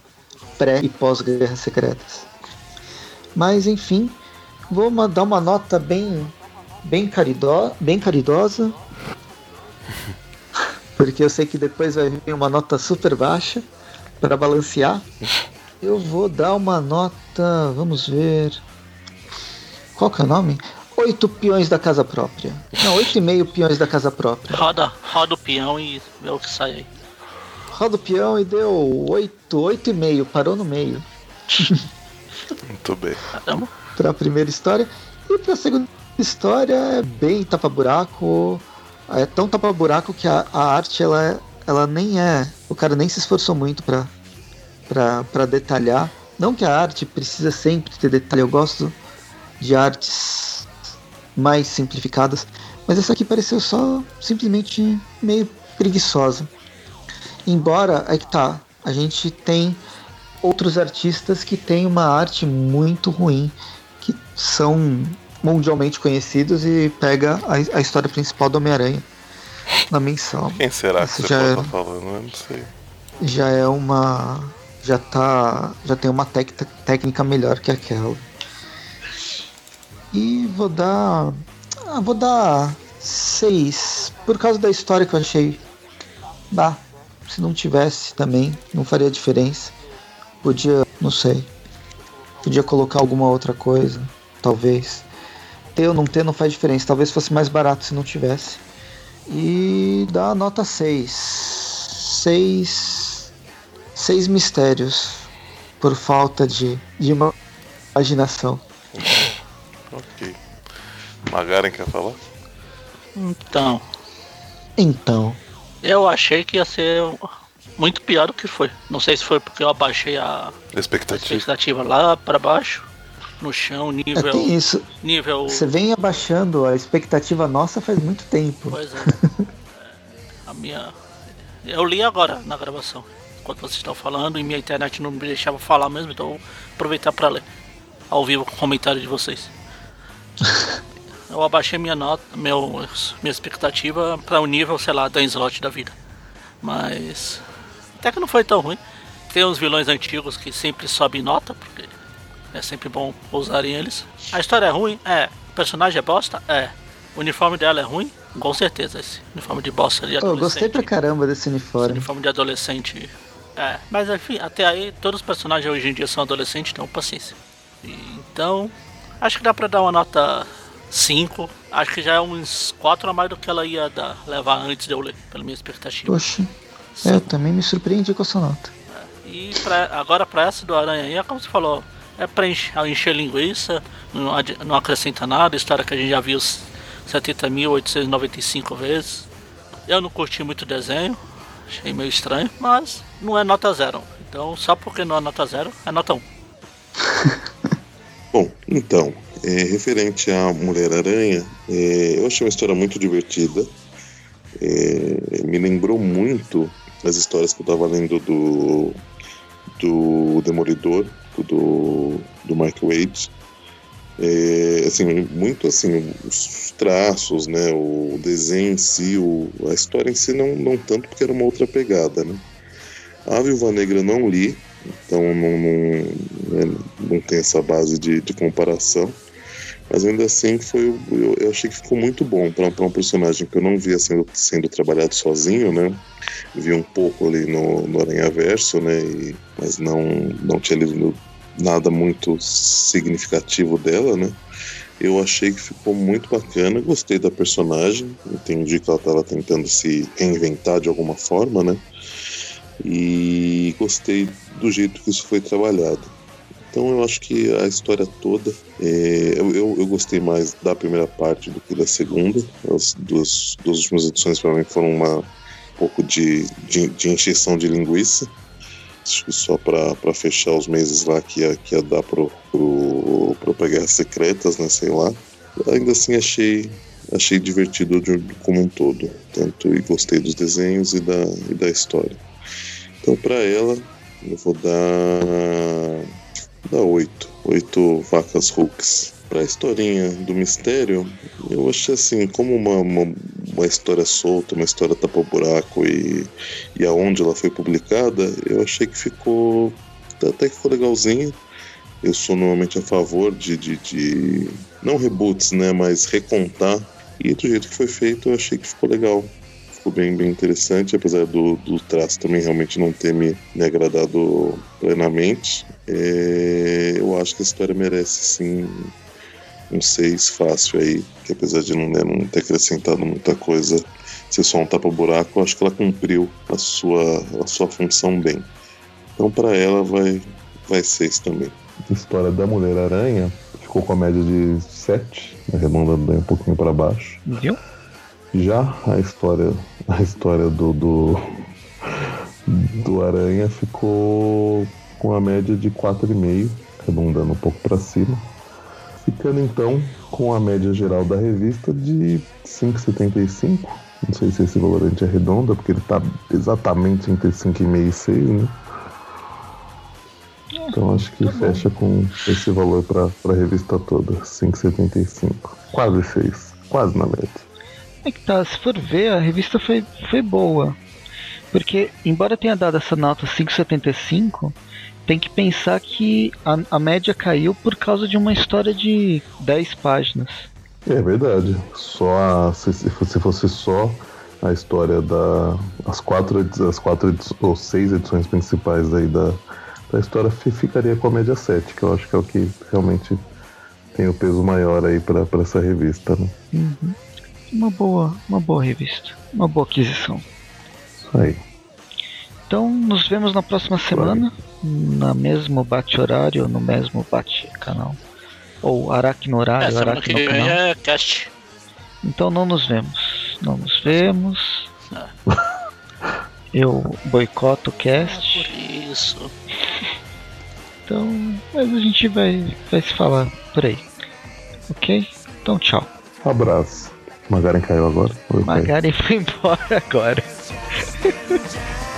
S2: pré e pós-guerras secretas. Mas enfim, vou ma- dar uma nota bem bem, carido... bem caridosa. Porque eu sei que depois vai vir uma nota super baixa para balancear. Eu vou dar uma nota, vamos ver. Qual que é o nome? Oito peões da casa própria. Não, oito e meio peões da casa própria.
S4: Roda, roda o peão e vê o que sai aí.
S2: Roda o peão e deu oito, oito e meio, parou no meio
S3: Muito bem.
S4: Caramba.
S2: Para a primeira história. E para a segunda história é bem tapa-buraco. É tão tapa-buraco que a, a arte ela, ela nem é. O cara nem se esforçou muito para detalhar. Não que a arte precisa sempre ter detalhe, eu gosto de artes mais simplificadas, mas essa aqui pareceu só simplesmente meio preguiçosa. Embora é que tá, a gente tem outros artistas que têm uma arte muito ruim, que são mundialmente conhecidos e pega a, a história principal do Homem-Aranha na mensal.
S3: Quem será
S2: Isso
S3: que você
S2: já era.
S3: estar falando? Eu não sei.
S2: Já é uma. Já tá. Já tem uma tec- técnica melhor que aquela. E vou dar. Ah, vou dar seis Por causa da história que eu achei. Bah, se não tivesse também, não faria diferença. Podia, não sei. Podia colocar alguma outra coisa, talvez. Ter ou não ter não faz diferença. Talvez fosse mais barato se não tivesse. E dá a nota 6. 6. 6 mistérios. Por falta de, de ima- imaginação.
S3: Ok. Magaren quer falar?
S4: Então,
S2: Então.
S4: eu achei que ia ser muito pior do que foi. Não sei se foi porque eu abaixei a a
S3: Expectativa.
S4: expectativa lá pra baixo, no chão,
S2: É,
S4: nível.
S2: tem isso.
S4: nível.
S2: Você vem abaixando a expectativa nossa faz muito tempo.
S4: Pois é. É, A minha. Eu li agora na gravação. Enquanto vocês estão falando, e minha internet não me deixava falar mesmo, então vou aproveitar pra ler. Ao vivo com o comentário de vocês. Eu abaixei minha nota, meu, minha expectativa pra um nível, sei lá, da slot da vida. Mas. Até que não foi tão ruim. Tem uns vilões antigos que sempre sobem nota, porque é sempre bom usarem eles. A história é ruim? É. O personagem é bosta? É. O uniforme dela é ruim? Com certeza, esse uniforme de bosta ali.
S2: Eu gostei pra caramba desse
S4: Esse
S2: uniforme.
S4: uniforme de adolescente. É, mas enfim, até aí todos os personagens hoje em dia são adolescentes, então paciência. Então, acho que dá pra dar uma nota 5. Acho que já é uns 4 a mais do que ela ia dar, levar antes de eu ler, pela minha expectativa.
S2: Poxa, eu também me surpreendi com essa nota.
S4: E pra, agora pra essa do Aranha aí, é como você falou, é pra encher, encher linguiça, não, adi- não acrescenta nada, história que a gente já viu 70.895 vezes. Eu não curti muito o desenho, achei meio estranho, mas não é nota zero. Então, só porque não é nota zero, é nota 1.
S3: Bom, então, é, referente à Mulher-Aranha, é, eu achei uma história muito divertida. É, me lembrou muito as histórias que eu estava lendo do, do Demolidor, do, do Mark Wade. É, assim, muito assim, os traços, né, o desenho em si, o, a história em si não, não tanto porque era uma outra pegada, né. A Viúva Negra não li, então não, não, né, não tem essa base de, de comparação. Mas ainda assim foi, eu, eu achei que ficou muito bom para um personagem que eu não via sendo, sendo trabalhado sozinho, né? Vi um pouco ali no, no Aranha Verso, né? E, mas não, não tinha lido nada muito significativo dela, né? Eu achei que ficou muito bacana, gostei da personagem, entendi que ela estava tentando se reinventar de alguma forma, né? E gostei do jeito que isso foi trabalhado. Então eu acho que a história toda, é, eu, eu, gostei mais da primeira parte do que da segunda. As duas, duas últimas edições para mim foram uma um pouco de, de, de encheção de linguiça. Acho que só para fechar os meses lá que ia, que ia dar pro, pro, pro pegar secretas, né? Sei lá. Ainda assim achei achei divertido de, como um todo. Tanto e gostei dos desenhos e da, e da história. Então para ela eu vou dar dar oito. Oito vacas hooks. Pra historinha do mistério, eu achei assim, como uma, uma, uma história solta, uma história tapa-buraco e, e aonde ela foi publicada, eu achei que ficou. até que ficou legalzinho. Eu sou normalmente a favor de, de, de não reboots, né, mas recontar. E do jeito que foi feito, eu achei que ficou legal ficou bem, bem interessante, apesar do, do traço também realmente não ter me, me agradado plenamente. É, eu acho que a história merece sim um 6 fácil aí, que apesar de não, né, não ter acrescentado muita coisa, ser só um tapa-buraco, eu acho que ela cumpriu a sua, a sua função bem. Então para ela vai, vai 6 também.
S5: A história da Mulher-Aranha ficou com a média de 7, arredondando bem um pouquinho para baixo.
S2: Viu?
S5: Já a história, a história do, do, do Aranha ficou com a média de 4,5, arredondando um pouco para cima. Ficando então com a média geral da revista de 5,75. Não sei se esse valor a gente arredonda, porque ele está exatamente entre 5,5 e 6, né? Então acho que tá fecha com esse valor para a revista toda, 5,75. Quase 6, quase na média.
S2: É que tá, se for ver, a revista foi, foi boa. Porque, embora tenha dado essa nota 5,75, tem que pensar que a, a média caiu por causa de uma história de 10 páginas.
S5: É verdade. Só a, se, se fosse só a história da as quatro as quatro ou seis edições principais aí da, da história ficaria com a média 7, que eu acho que é o que realmente tem o peso maior aí para essa revista, né?
S2: Uhum uma boa, uma boa revista, uma boa aquisição.
S5: Isso aí.
S2: Então nos vemos na próxima semana, no mesmo bate horário, no mesmo bate canal. Ou Aracno horário, é, Aracno canal. É cast. Então não nos vemos. Não nos vemos. Ah. Eu boicoto o cast.
S4: É por isso.
S2: Então, mas a gente vai, vai se falar por aí. Ok? Então tchau.
S5: Abraço. Magaren caiu agora?
S2: Magaren foi embora agora.